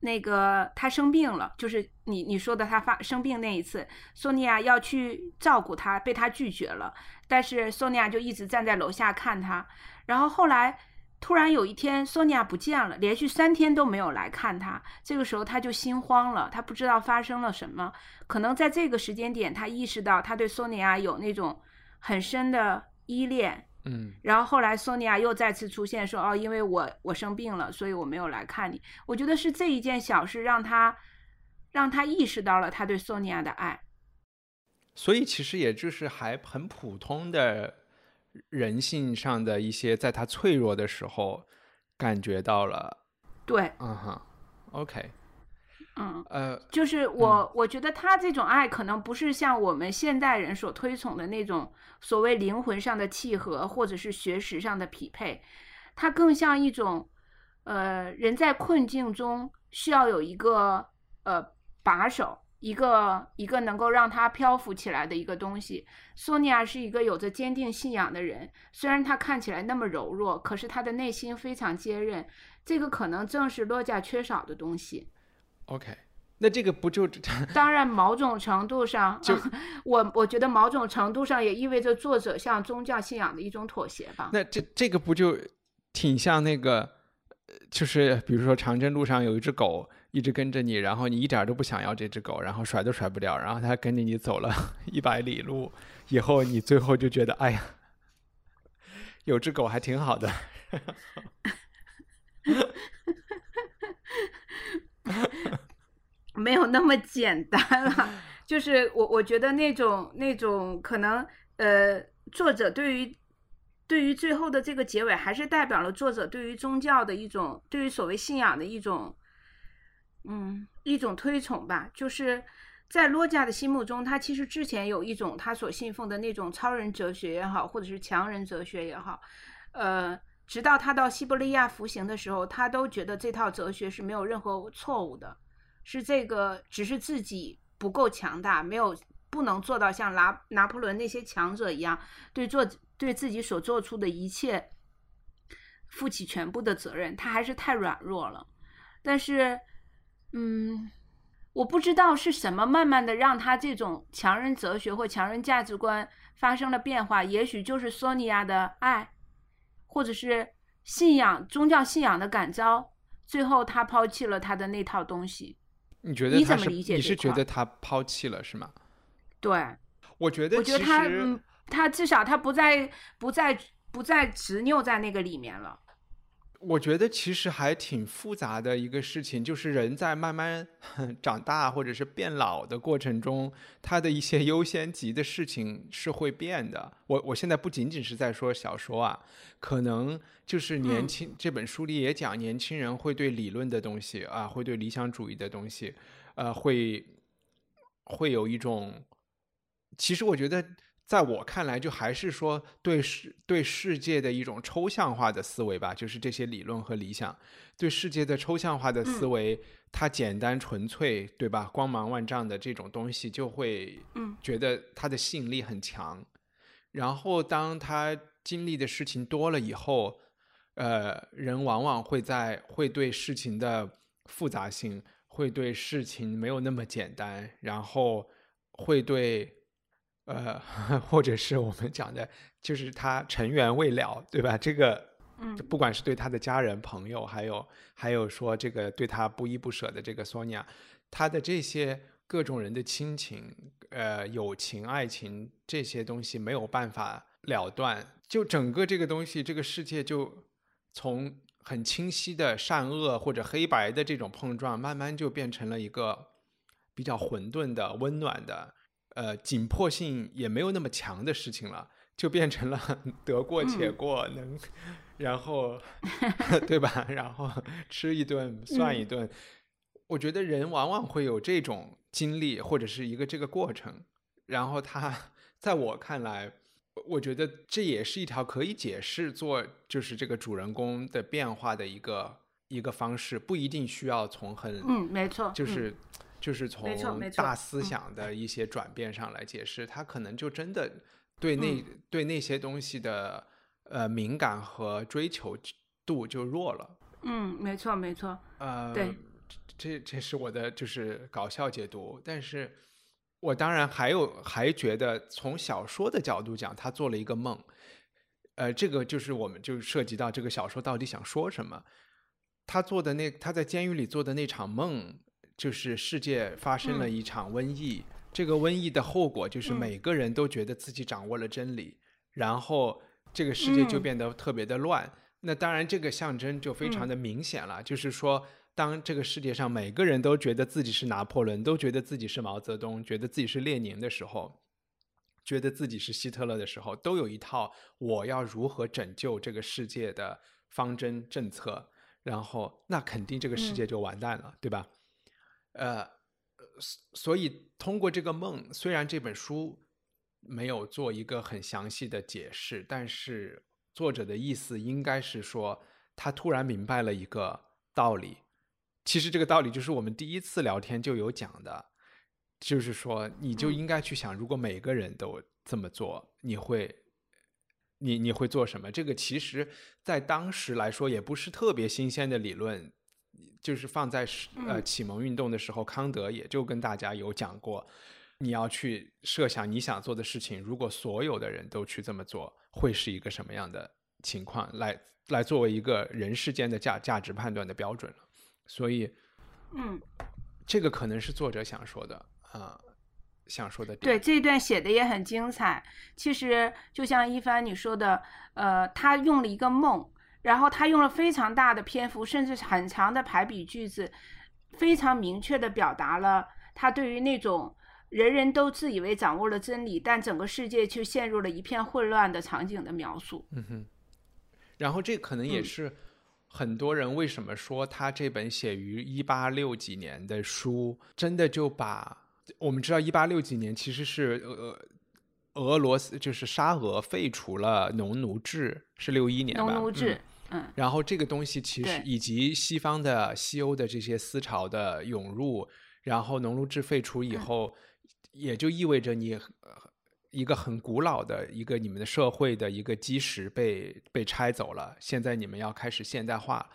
那个他生病了，就是你你说的他发生病那一次，索尼娅要去照顾他，被他拒绝了，但是索尼娅就一直站在楼下看他。然后后来突然有一天，索尼娅不见了，连续三天都没有来看他。这个时候他就心慌了，他不知道发生了什么。可能在这个时间点，他意识到他对索尼娅有那种很深的依恋，嗯。然后后来索尼娅又再次出现，说：“哦，因为我我生病了，所以我没有来看你。”我觉得是这一件小事让他让他意识到了他对索尼娅的爱。所以其实也就是还很普通的人性上的一些，在他脆弱的时候感觉到了，对，嗯哼，OK，嗯，呃，就是我我觉得他这种爱可能不是像我们现代人所推崇的那种所谓灵魂上的契合，或者是学识上的匹配，它更像一种呃人在困境中需要有一个呃把手。一个一个能够让他漂浮起来的一个东西。索尼娅是一个有着坚定信仰的人，虽然她看起来那么柔弱，可是她的内心非常坚韧。这个可能正是洛迦缺少的东西。OK，那这个不就 当然，某种程度上，就我我觉得某种程度上也意味着作者向宗教信仰的一种妥协吧。那这这个不就挺像那个，呃就是比如说长征路上有一只狗一直跟着你，然后你一点儿都不想要这只狗，然后甩都甩不掉，然后它跟着你走了 一百里路以后，你最后就觉得，哎呀，有只狗还挺好的。没有那么简单了，就是我我觉得那种那种可能，呃，作者对于对于最后的这个结尾，还是代表了作者对于宗教的一种，对于所谓信仰的一种，嗯，一种推崇吧。就是在洛迦的心目中，他其实之前有一种他所信奉的那种超人哲学也好，或者是强人哲学也好，呃，直到他到西伯利亚服刑的时候，他都觉得这套哲学是没有任何错误的。是这个，只是自己不够强大，没有不能做到像拿拿破仑那些强者一样，对做对自己所做出的一切负起全部的责任，他还是太软弱了。但是，嗯，我不知道是什么慢慢的让他这种强人哲学或强人价值观发生了变化，也许就是索尼娅的爱，或者是信仰宗教信仰的感召，最后他抛弃了他的那套东西。你觉得你怎么理解你是觉得他抛弃了是吗？对，我觉得我觉得其他，他至少他不再不再不再执拗在那个里面了。我觉得其实还挺复杂的一个事情，就是人在慢慢 长大或者是变老的过程中，他的一些优先级的事情是会变的。我我现在不仅仅是在说小说啊，可能就是年嗯轻、这本书里也讲，年轻人会对理论的东西啊，会对理想主义的东西，呃，会会有一种，其实我觉得。在我看来，就还是说对世对世界的一种抽象化的思维吧，就是这些理论和理想对世界的抽象化的思维，它简单纯粹，对吧？光芒万丈的这种东西，就会嗯觉得它的吸引力很强。然后当他经历的事情多了以后，呃，人往往会在会对事情的复杂性，会对事情没有那么简单，然后会对。呃，或者是我们讲的，就是他尘缘未了，对吧？这个嗯不管是对他的家人、朋友，还有还有说这个对他不依不舍的这个 Sonia，，他的这些各种人的亲情、呃友情、爱情这些东西没有办法了断，就整个这个东西，这个世界就从很清晰的善恶或者黑白的这种碰撞，慢慢就变成了一个比较混沌的、温暖的，呃，紧迫性也没有那么强的事情了，就变成了 得过且过，能，然后，对吧？然后吃一顿算一顿。我觉得人往往会有这种经历，或者是一个这个过程，然后他在我看来。我觉得这也是一条可以解释做就是这个主人公的变化的一个一个方式，不一定需要从很嗯，没错，就是就是从大思想的一些转变上来解释，他可能就真的对那对那些东西的呃敏感和追求度就弱了。嗯，没错没错，呃，对，这这是我的就是搞笑解读，但是我当然还有还觉得从小说的角度讲，他做了一个梦，呃，这个就是我们就涉及到这个小说到底想说什么。他做的那他在监狱里做的那场梦，就是世界发生了一场瘟疫，这个瘟疫的后果就是嗯。每个人都觉得自己掌握了真理，然后这个世界就嗯。变得特别的乱。那当然，这个象征就非常的明显了，就是说，当这个世界上每个人都觉得自己是拿破仑，都觉得自己是毛泽东，觉得自己是列宁的时候，觉得自己是希特勒的时候，都有一套我要如何拯救这个世界的方针政策，然后那肯定这个世界就完蛋了，对吧？呃，所所以通过这个梦，虽然这本书没有做一个很详细的解释，但是作者的意思应该是说，他突然明白了一个道理。其实这个道理就是我们第一次聊天就有讲的，就是说，你就应该去想，如果每个人都这么做，你会，你你会做什么？这个其实在当时来说也不是特别新鲜的理论，就是放在呃启蒙运动的时候，康德也就跟大家有讲过，你要去设想你想做的事情，如果所有的人都去这么做，会是一个什么样的情况？来来作为一个人世间的价价值判断的标准了。所以，嗯，这个可能是作者想说的啊、想说的点。对，这一段写的也很精彩。其实就像一帆你说的，呃，他用了一个梦，然后他用了非常大的篇幅，甚至是很长的排比句子，非常明确的表达了他对于那种人人都自以为掌握了真理，但整个世界却陷入了一片混乱的场景的描述。嗯哼，然后这可能也嗯是很多人为什么说他这本写于一八六几年的书，真的就把我们知道一八六几年其实是呃俄罗斯就是沙俄废除了农奴制，是六一年吧？嗯农奴制，嗯。然后这个东西其实以及西方的西欧的这些思潮的涌入，然后农奴制废除以嗯。后，也就意味着你呃一个很古老的一个你们的社会的一个基石被被拆走了，现在你们要开始现代化，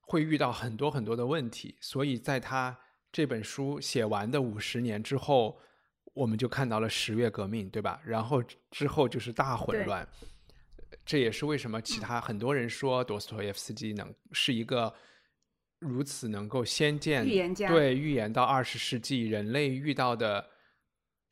会遇到很多很多的问题，所以在他这本书写完的五十年之后，我们就看到了十月革命，对吧？然后之后就是大混乱。这也是为什么其他很多人说多斯托耶夫斯基能是一个如此能够先见预言家对预言到二十世纪人类遇到的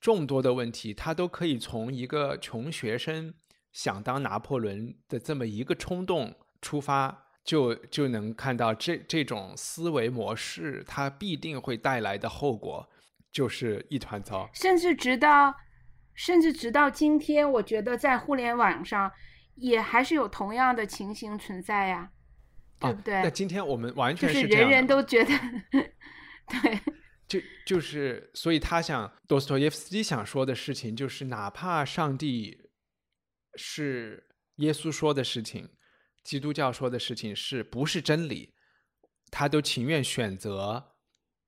众多的问题，他都可以从一个穷学生想当拿破仑的这么一个冲动出发，就就能看到这这种思维模式，它必定会带来的后果就是一团糟。甚至直到，甚至直到今天，我觉得在互联网上也还是有同样的情形存在呀，对不对？啊那今天我们完全是人人都觉得，对，就就是，所以他想，多斯托耶夫斯基想说的事情，就是哪怕上帝是耶稣说的事情，基督教说的事情是不是真理，他都情愿选择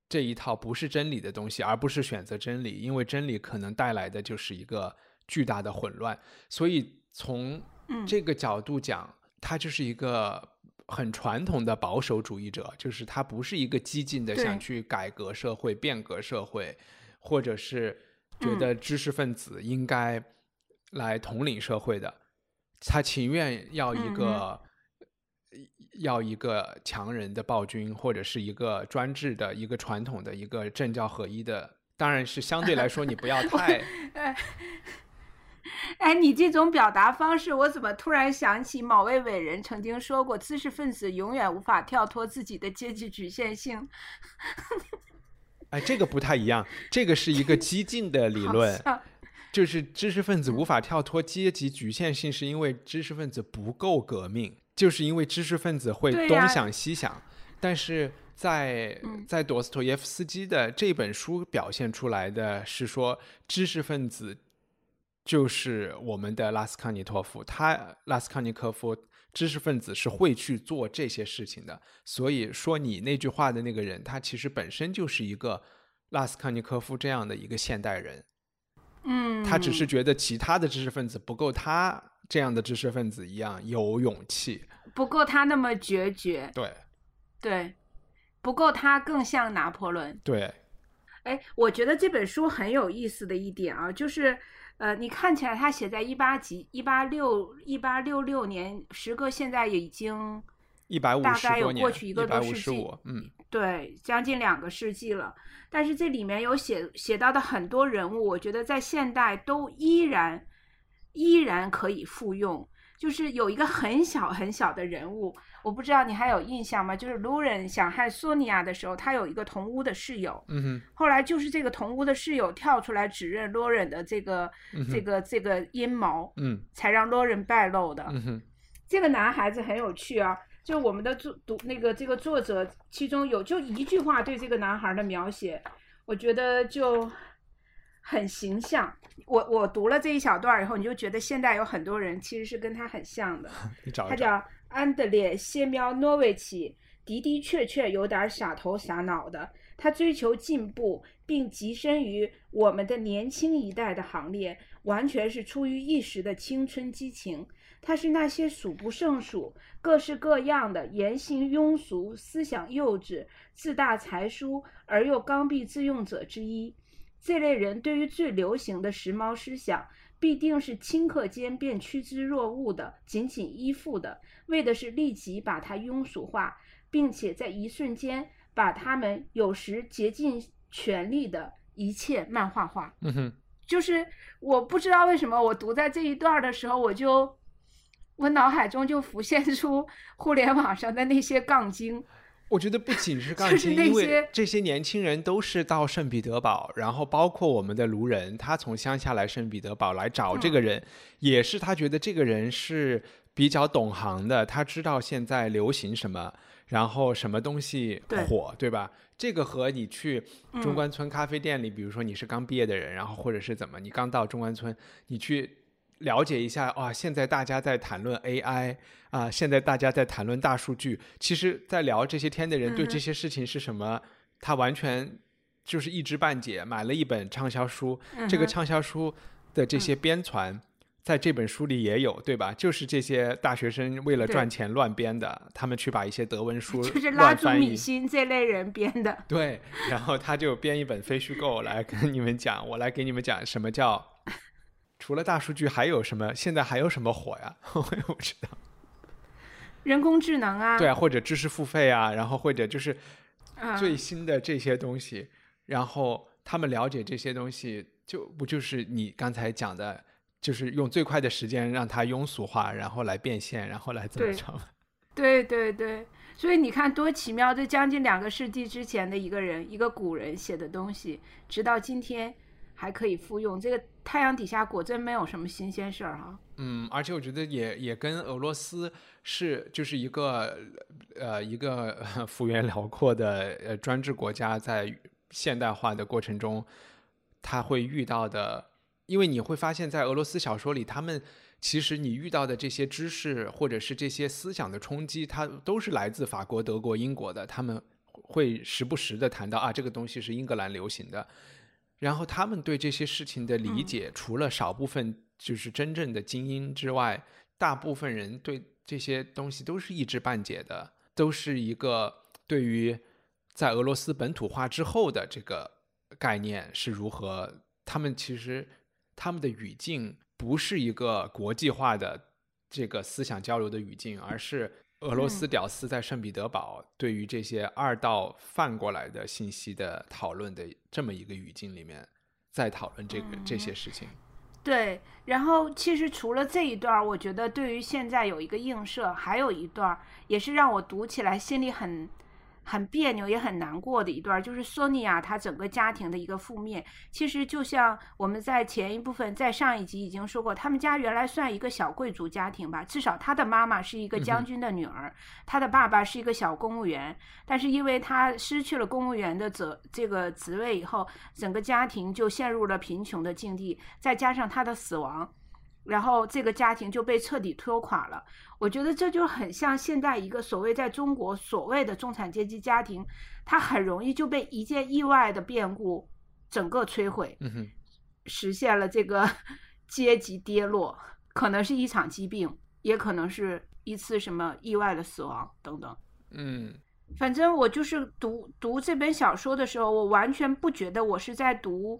这一套不是真理的东西，而不是选择真理，因为真理可能带来的就是一个巨大的混乱。所以从嗯这个角度讲，他就是一个很传统的保守主义者，就是他不是一个激进的想去改革社会、变革社会，或者是觉得知识分子应该来统领社会的。他情愿要一个要一个强人的暴君，或者是一个专制的一个传统的一个政教合一的，当然是相对来说你不要 太。哎，你这种表达方式，我怎么突然想起某位伟人曾经说过：“知识分子永远无法跳脱自己的阶级局限性。”哎，这个不太一样，这个是一个激进的理 论，就是知识分子无法跳脱阶级局限性，是因为知识分子不够革命，就是因为知识分子会东想西想。但是在在朵斯托耶夫斯基的这本书表现出来的是说，知识分子。就是我们的拉斯康尼托夫，他拉斯康尼科夫知识分子是会去做这些事情的。所以说，你那句话的那个人，他其实本身就是一个拉斯康尼科夫这样的一个现代人。嗯，他只是觉得其他的知识分子不够他这样的知识分子一样有勇气，不够他那么决绝。对，对，不够他更像拿破仑。对，哎，我觉得这本书很有意思的一点啊，就是。呃，你看起来他写在一八几一八六一八六六年，时隔现在也已经一百五大概有过去一个多世纪，嗯，对，将近两个世纪了。但是这里面有写写到的很多人物，我觉得在现代都依然依然可以复用。就是有一个很小很小的人物，我不知道你还有印象吗？就是卢人想害索尼娅的时候，他有一个同屋的室友，嗯哼，后来就是这个同屋的室友跳出来指认罗人的这个这个这个阴谋，嗯，才让罗人败露的。嗯哼，这个男孩子很有趣啊，就我们的作读那个这个作者其中有就一句话对这个男孩的描写，我觉得就。很形象，我我读了这一小段以后，你就觉得现代有很多人其实是跟他很像的。他叫安德烈·谢苗诺维奇，的的确确有点傻头傻脑的。他追求进步，并跻身于我们的年轻一代的行列，完全是出于一时的青春激情。他是那些数不胜数、各式各样的言行庸俗、思想幼稚、自大才疏而又刚愎自用者之一。这类人对于最流行的时髦思想，必定是顷刻间便趋之若鹜的，紧紧依附的，为的是立即把它庸俗化，并且在一瞬间把他们有时竭尽全力的一切漫画化。嗯哼，就是我不知道为什么，我读在这一段的时候，我就我脑海中就浮现出互联网上的那些杠精。我觉得不仅是杠精，因为这些年轻人都是到圣彼得堡，然后包括我们的卢人，他从乡下来圣彼得堡来找这个人，也是他觉得这个人是比较懂行的，他知道现在流行什么，然后什么东西火，对吧？这个和你去中关村咖啡店里，比如说你是刚毕业的人，然后或者是怎么，你刚到中关村，你去。了解一下啊！现在大家在谈论 AI 啊，现在大家在谈论大数据。其实，在聊这些天的人对这些事情是什么，他完全就是一知半解。买了一本畅销书，这个畅销书的这些编传，在这本书里也有，对吧？就是这些大学生为了赚钱乱编的，他们去把一些德文书 就是拉住米心这类人编的。对，然后他就编一本非虚构来跟你们讲，我来给你们讲什么叫。除了大数据，还有什么？现在还有什么火呀？我也不知道。人工智能啊，对啊，或者知识付费啊，然后或者就是最新的这些东西，然后他们了解这些东西，就不就是你刚才讲的，就是用最快的时间让它庸俗化，然后来变现，然后来怎么着？对对对，所以你看多奇妙！这将近两个世纪之前的一个人，一个古人写的东西，直到今天。还可以复用这个太阳底下果真没有什么新鲜事儿哈。嗯，而且我觉得也也跟俄罗斯是就是一个呃一个 幅员辽阔的呃专制国家在现代化的过程中，他会遇到的，因为你会发现在俄罗斯小说里，他们其实你遇到的这些知识或者是这些思想的冲击，它都是来自法国、德国、英国的，他们会时不时的谈到啊这个东西是英格兰流行的。然后他们对这些事情的理解，除了少部分就是真正的精英之外，大部分人对这些东西都是一知半解的，都是一个对于在俄罗斯本土化之后的这个概念是如何。他们其实他们的语境不是一个国际化的这个思想交流的语境，而是俄罗斯屌丝在圣彼得堡对于这些二道贩过来的信息的讨论的这么一个语境里面，在讨论这个这些事情。对，然后其实除了这一段，我觉得对于现在有一个映射，还有一段也是让我读起来心里很。很别扭也很难过的一段，就是索尼娅她整个家庭的一个覆灭。其实就像我们在前一部分，在上一集已经说过，他们家原来算一个小贵族家庭吧，至少她的妈妈是一个将军的女儿，她的爸爸是一个小公务员。但是因为她失去了公务员的责这个职位以后，整个家庭就陷入了贫穷的境地，再加上她的死亡。然后这个家庭就被彻底拖垮了。我觉得这就很像现在一个所谓在中国所谓的中产阶级家庭，它很容易就被一件意外的变故整个摧毁，实现了这个 阶级跌落，可能是一场疾病，也可能是一次什么意外的死亡等等。嗯，反正我就是读读这本小说的时候，我完全不觉得我是在读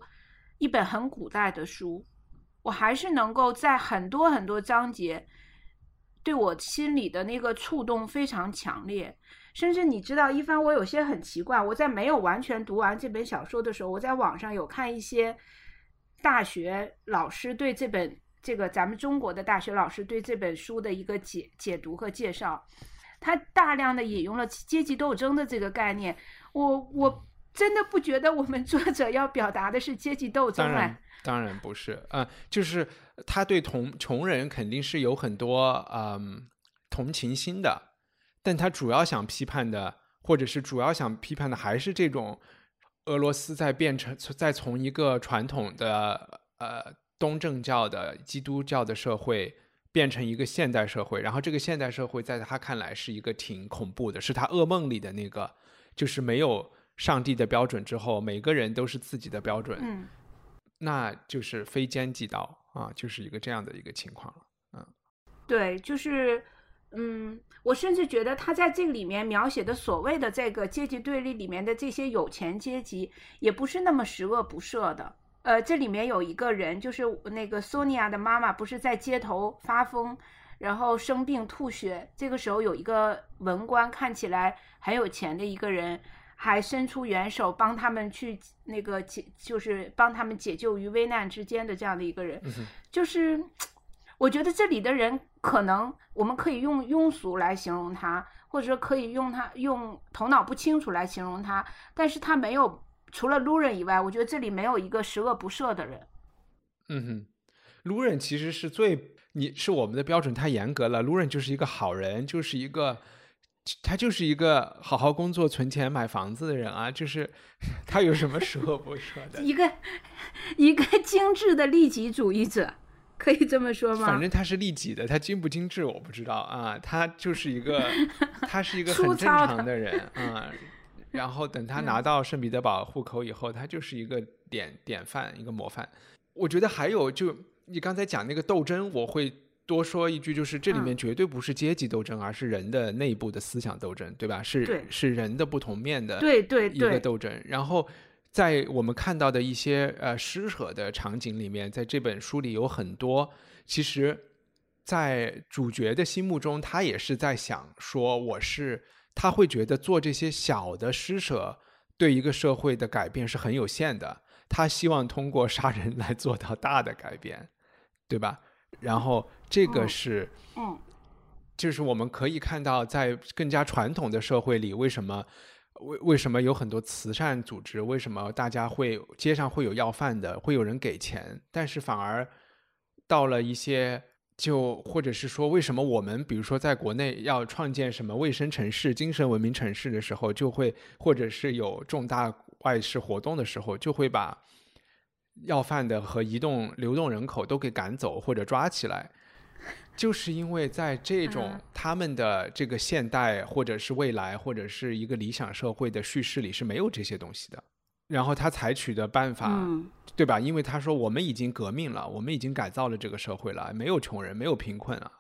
一本很古代的书。我还是能够在很多很多章节，对我心里的那个触动非常强烈。甚至你知道，一帆，我有些很奇怪。我在没有完全读完这本小说的时候，我在网上有看一些大学老师对这本这个咱们中国的大学老师对这本书的一个解解读和介绍，他大量的引用了阶级斗争的这个概念。我我真的不觉得我们作者要表达的是阶级斗争啊。当然不是嗯，就是他对同穷人肯定是有很多嗯同情心的，但他主要想批判的，或者是主要想批判的，还是这种俄罗斯在变成在从一个传统的呃东正教的基督教的社会变成一个现代社会，然后这个现代社会在他看来是一个挺恐怖的，是他噩梦里的那个，就是没有上帝的标准之后，每个人都是自己的标准。嗯。那就是非奸即盗啊，就是一个这样的一个情况了。嗯，对，就是，嗯，我甚至觉得他在这里面描写的所谓的这个阶级对立里面的这些有钱阶级，也不是那么十恶不赦的。呃，这里面有一个人，就是那个索尼娅的妈妈，不是在街头发疯，然后生病吐血，这个时候有一个文官，看起来很有钱的一个人。还伸出援手帮他们去那个解，就是帮他们解救于危难之间的这样的一个人，就是我觉得这里的人可能我们可以用庸俗来形容他，或者说可以用他用头脑不清楚来形容他，但是他没有除了路人以外，我觉得这里没有一个十恶不赦的人。嗯哼，路人其实是最你是我们的标准太严格了，路人就是一个好人，就是一个。他就是一个好好工作、存钱买房子的人啊，就是他有什么十恶不说的？一个一个精致的利己主义者，可以这么说吗？反正他是利己的，他精不精致我不知道啊。他就是一个，他是一个很正常的人啊。然后等他拿到圣彼得堡户口以后，他就是一个典典范，一个模范。我觉得还有，就你刚才讲那个斗争，我会。多说一句，就是这里面绝对不是阶级斗争，而是人的内部的思想斗争，对吧？是是人的不同面的对对一个斗争。然后在我们看到的一些呃施舍的场景里面，在这本书里有很多，其实，在主角的心目中，他也是在想说，我是他会觉得做这些小的施舍对一个社会的改变是很有限的，他希望通过杀人来做到大的改变，对吧？然后这个是，嗯，就是我们可以看到，在更加传统的社会里，为什么为为什么有很多慈善组织？为什么大家会街上会有要饭的，会有人给钱？但是反而到了一些就或者是说，为什么我们比如说在国内要创建什么卫生城市、精神文明城市的时候，就会或者是有重大外事活动的时候，就会把。要饭的和移动流动人口都给赶走或者抓起来，就是因为在这种他们的这个现代或者是未来或者是一个理想社会的叙事里是没有这些东西的。然后他采取的办法，对吧？因为他说我们已经革命了，我们已经改造了这个社会了，没有穷人，没有贫困啊。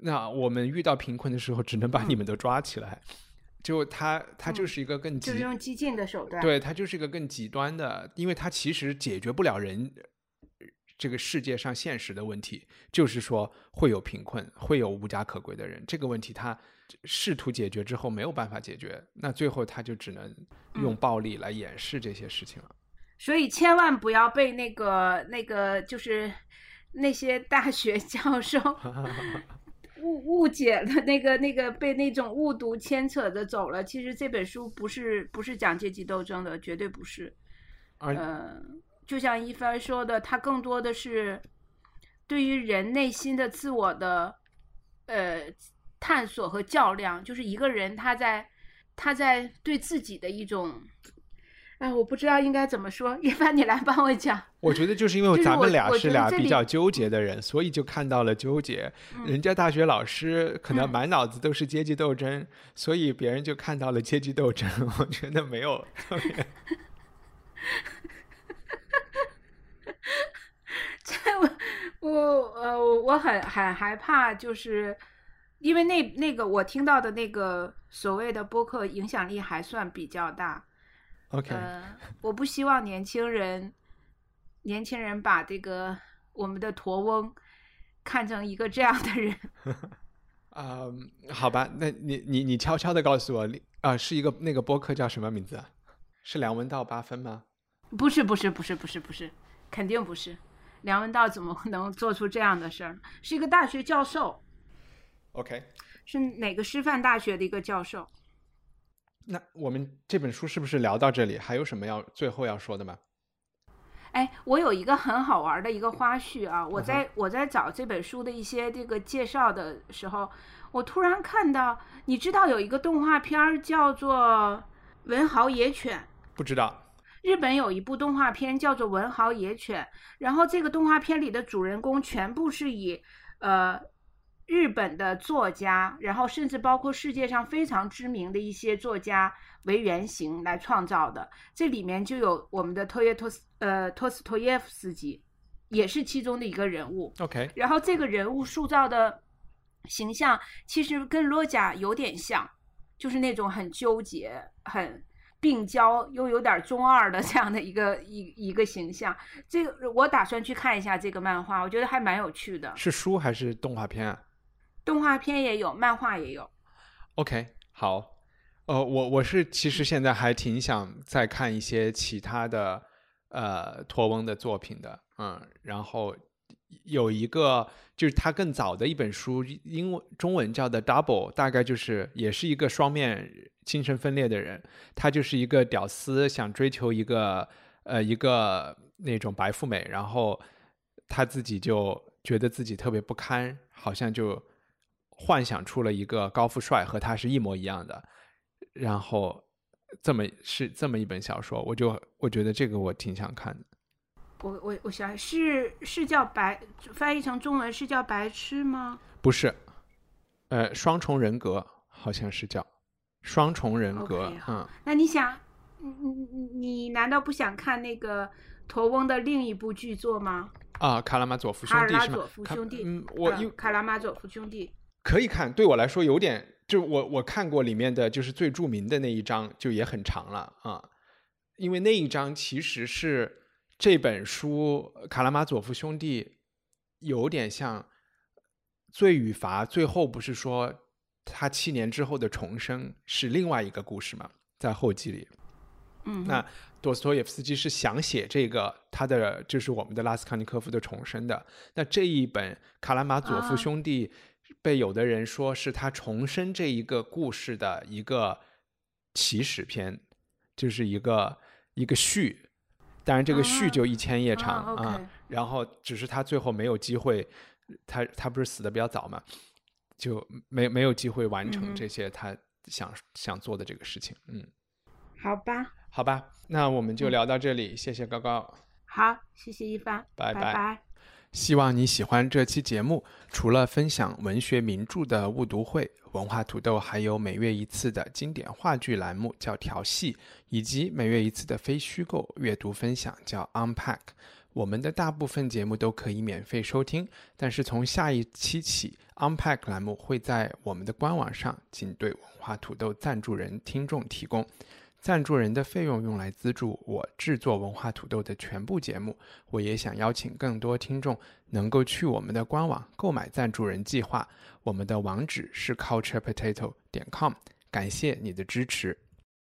那我们遇到贫困的时候，只能把你们都抓起来。就他，他就是一个更就是用激进的手段，对他就是一个更极端的，因为他其实解决不了人这个世界上现实的问题，就是说会有贫困，会有无家可归的人。这个问题他试图解决之后没有办法解决，那最后他就只能用暴力来掩饰这些事情了。所以千万不要被那个那个就是那些大学 教授 误误解了，那个那个被那种误读牵扯着走了。其实这本书不是不是讲阶级斗争的，绝对不是。呃，就像一帆说的，它更多的是对于人内心的自我的呃探索和较量，就是一个人他在他在对自己的一种。哎，我不知道应该怎么说，一帆，你来帮我讲。我觉得就是因为咱们俩是俩比较纠结的人，所以就看到了纠结。人家大学老师可能满脑子都是阶级斗争，所以别人就看到了阶级斗争。我觉得没有特别。这我我呃我很很害怕，就是因为那那个我听到的那个所谓的播客影响力还算比较大。OK，我不希望年轻人，年轻人把这个我们的驼翁看成一个这样的人。啊，好吧，那你你你悄悄的告诉我，啊，是一个那个播客叫什么名字？是梁文道八分吗？不是，不是，不是，不是，不是，肯定不是。梁文道怎么能做出这样的事儿？是一个大学教授。OK，是哪个师范大学的一个教授？那我们这本书是不是聊到这里？还有什么要最后要说的吗？哎，我有一个很好玩的一个花絮啊！我在我在找这本书的一些这个介绍的时候，我突然看到，你知道有一个动画片叫做《文豪野犬》？不知道。日本有一部动画片叫做《文豪野犬》，然后这个动画片里的主人公全部是以呃。日本的作家，然后甚至包括世界上非常知名的一些作家为原型来创造的，这里面就有我们的托耶托斯呃托斯托耶夫斯基，也是其中的一个人物。OK，然后这个人物塑造的形象其实跟罗贾有点像，就是那种很纠结、很病娇又有点中二的 这样的一个一一个形象。这个我打算去看一下这个漫画，我觉得还蛮有趣的。是书还是动画片啊？动画片也有，漫画也有。OK，好，呃，我我是其实现在还挺想再看一些其他的呃托翁的作品的，嗯，然后有一个就是他更早的一本书，英文中文叫的 Double，大概就是也是一个双面精神分裂的人，他就是一个屌丝，想追求一个呃一个那种白富美，然后他自己就觉得自己特别不堪，好像就。幻想出了一个高富帅和他是一模一样的，然后这么是这么一本小说，我就我觉得这个我挺想看的。我我我想是是叫白翻译成中文是叫白痴吗？不是，呃，双重人格好像是叫双重人格。嗯，那你想，你你你难道不想看那个驼翁的另一部剧作吗？啊，卡拉马佐夫兄弟是吗？嗯，我卡拉马佐夫兄弟。可以看，对我来说有点，就我我看过里面的就是最著名的那一章，就也很长了啊，因为那一章其实是这本书《卡拉马佐夫兄弟》有点像罪与罚，最后不是说他七年之后的重生是另外一个故事嘛，在后记里，嗯，那多斯托耶夫斯基是想写这个他的就是我们的拉斯康尼科夫的重生的，那这一本《卡拉马佐夫兄弟》。被有的人说是他重生这一个故事的一个起始篇，就是一个一个序，当然这个序就一千页长啊。然后只是他最后没有机会，他他不是死的比较早嘛，就没没有机会完成这些他想想做的这个事情。嗯，好吧，好吧，那我们就聊到这里，谢谢高高。好，谢谢一帆，拜拜。希望你喜欢这期节目。除了分享文学名著的误读会，文化土豆还有每月一次的经典话剧栏目叫调戏，以及每月一次的非虚构阅读分享叫 Unpack。我们的大部分节目都可以免费收听，但是从下一期起，Unpack 栏目会在我们的官网上仅对文化土豆赞助人听众提供。赞助人的费用用来资助我制作文化土豆的全部节目。我也想邀请更多听众能够去我们的官网购买赞助人计划，我们的网址是 culturepotato 点 com。感谢你的支持。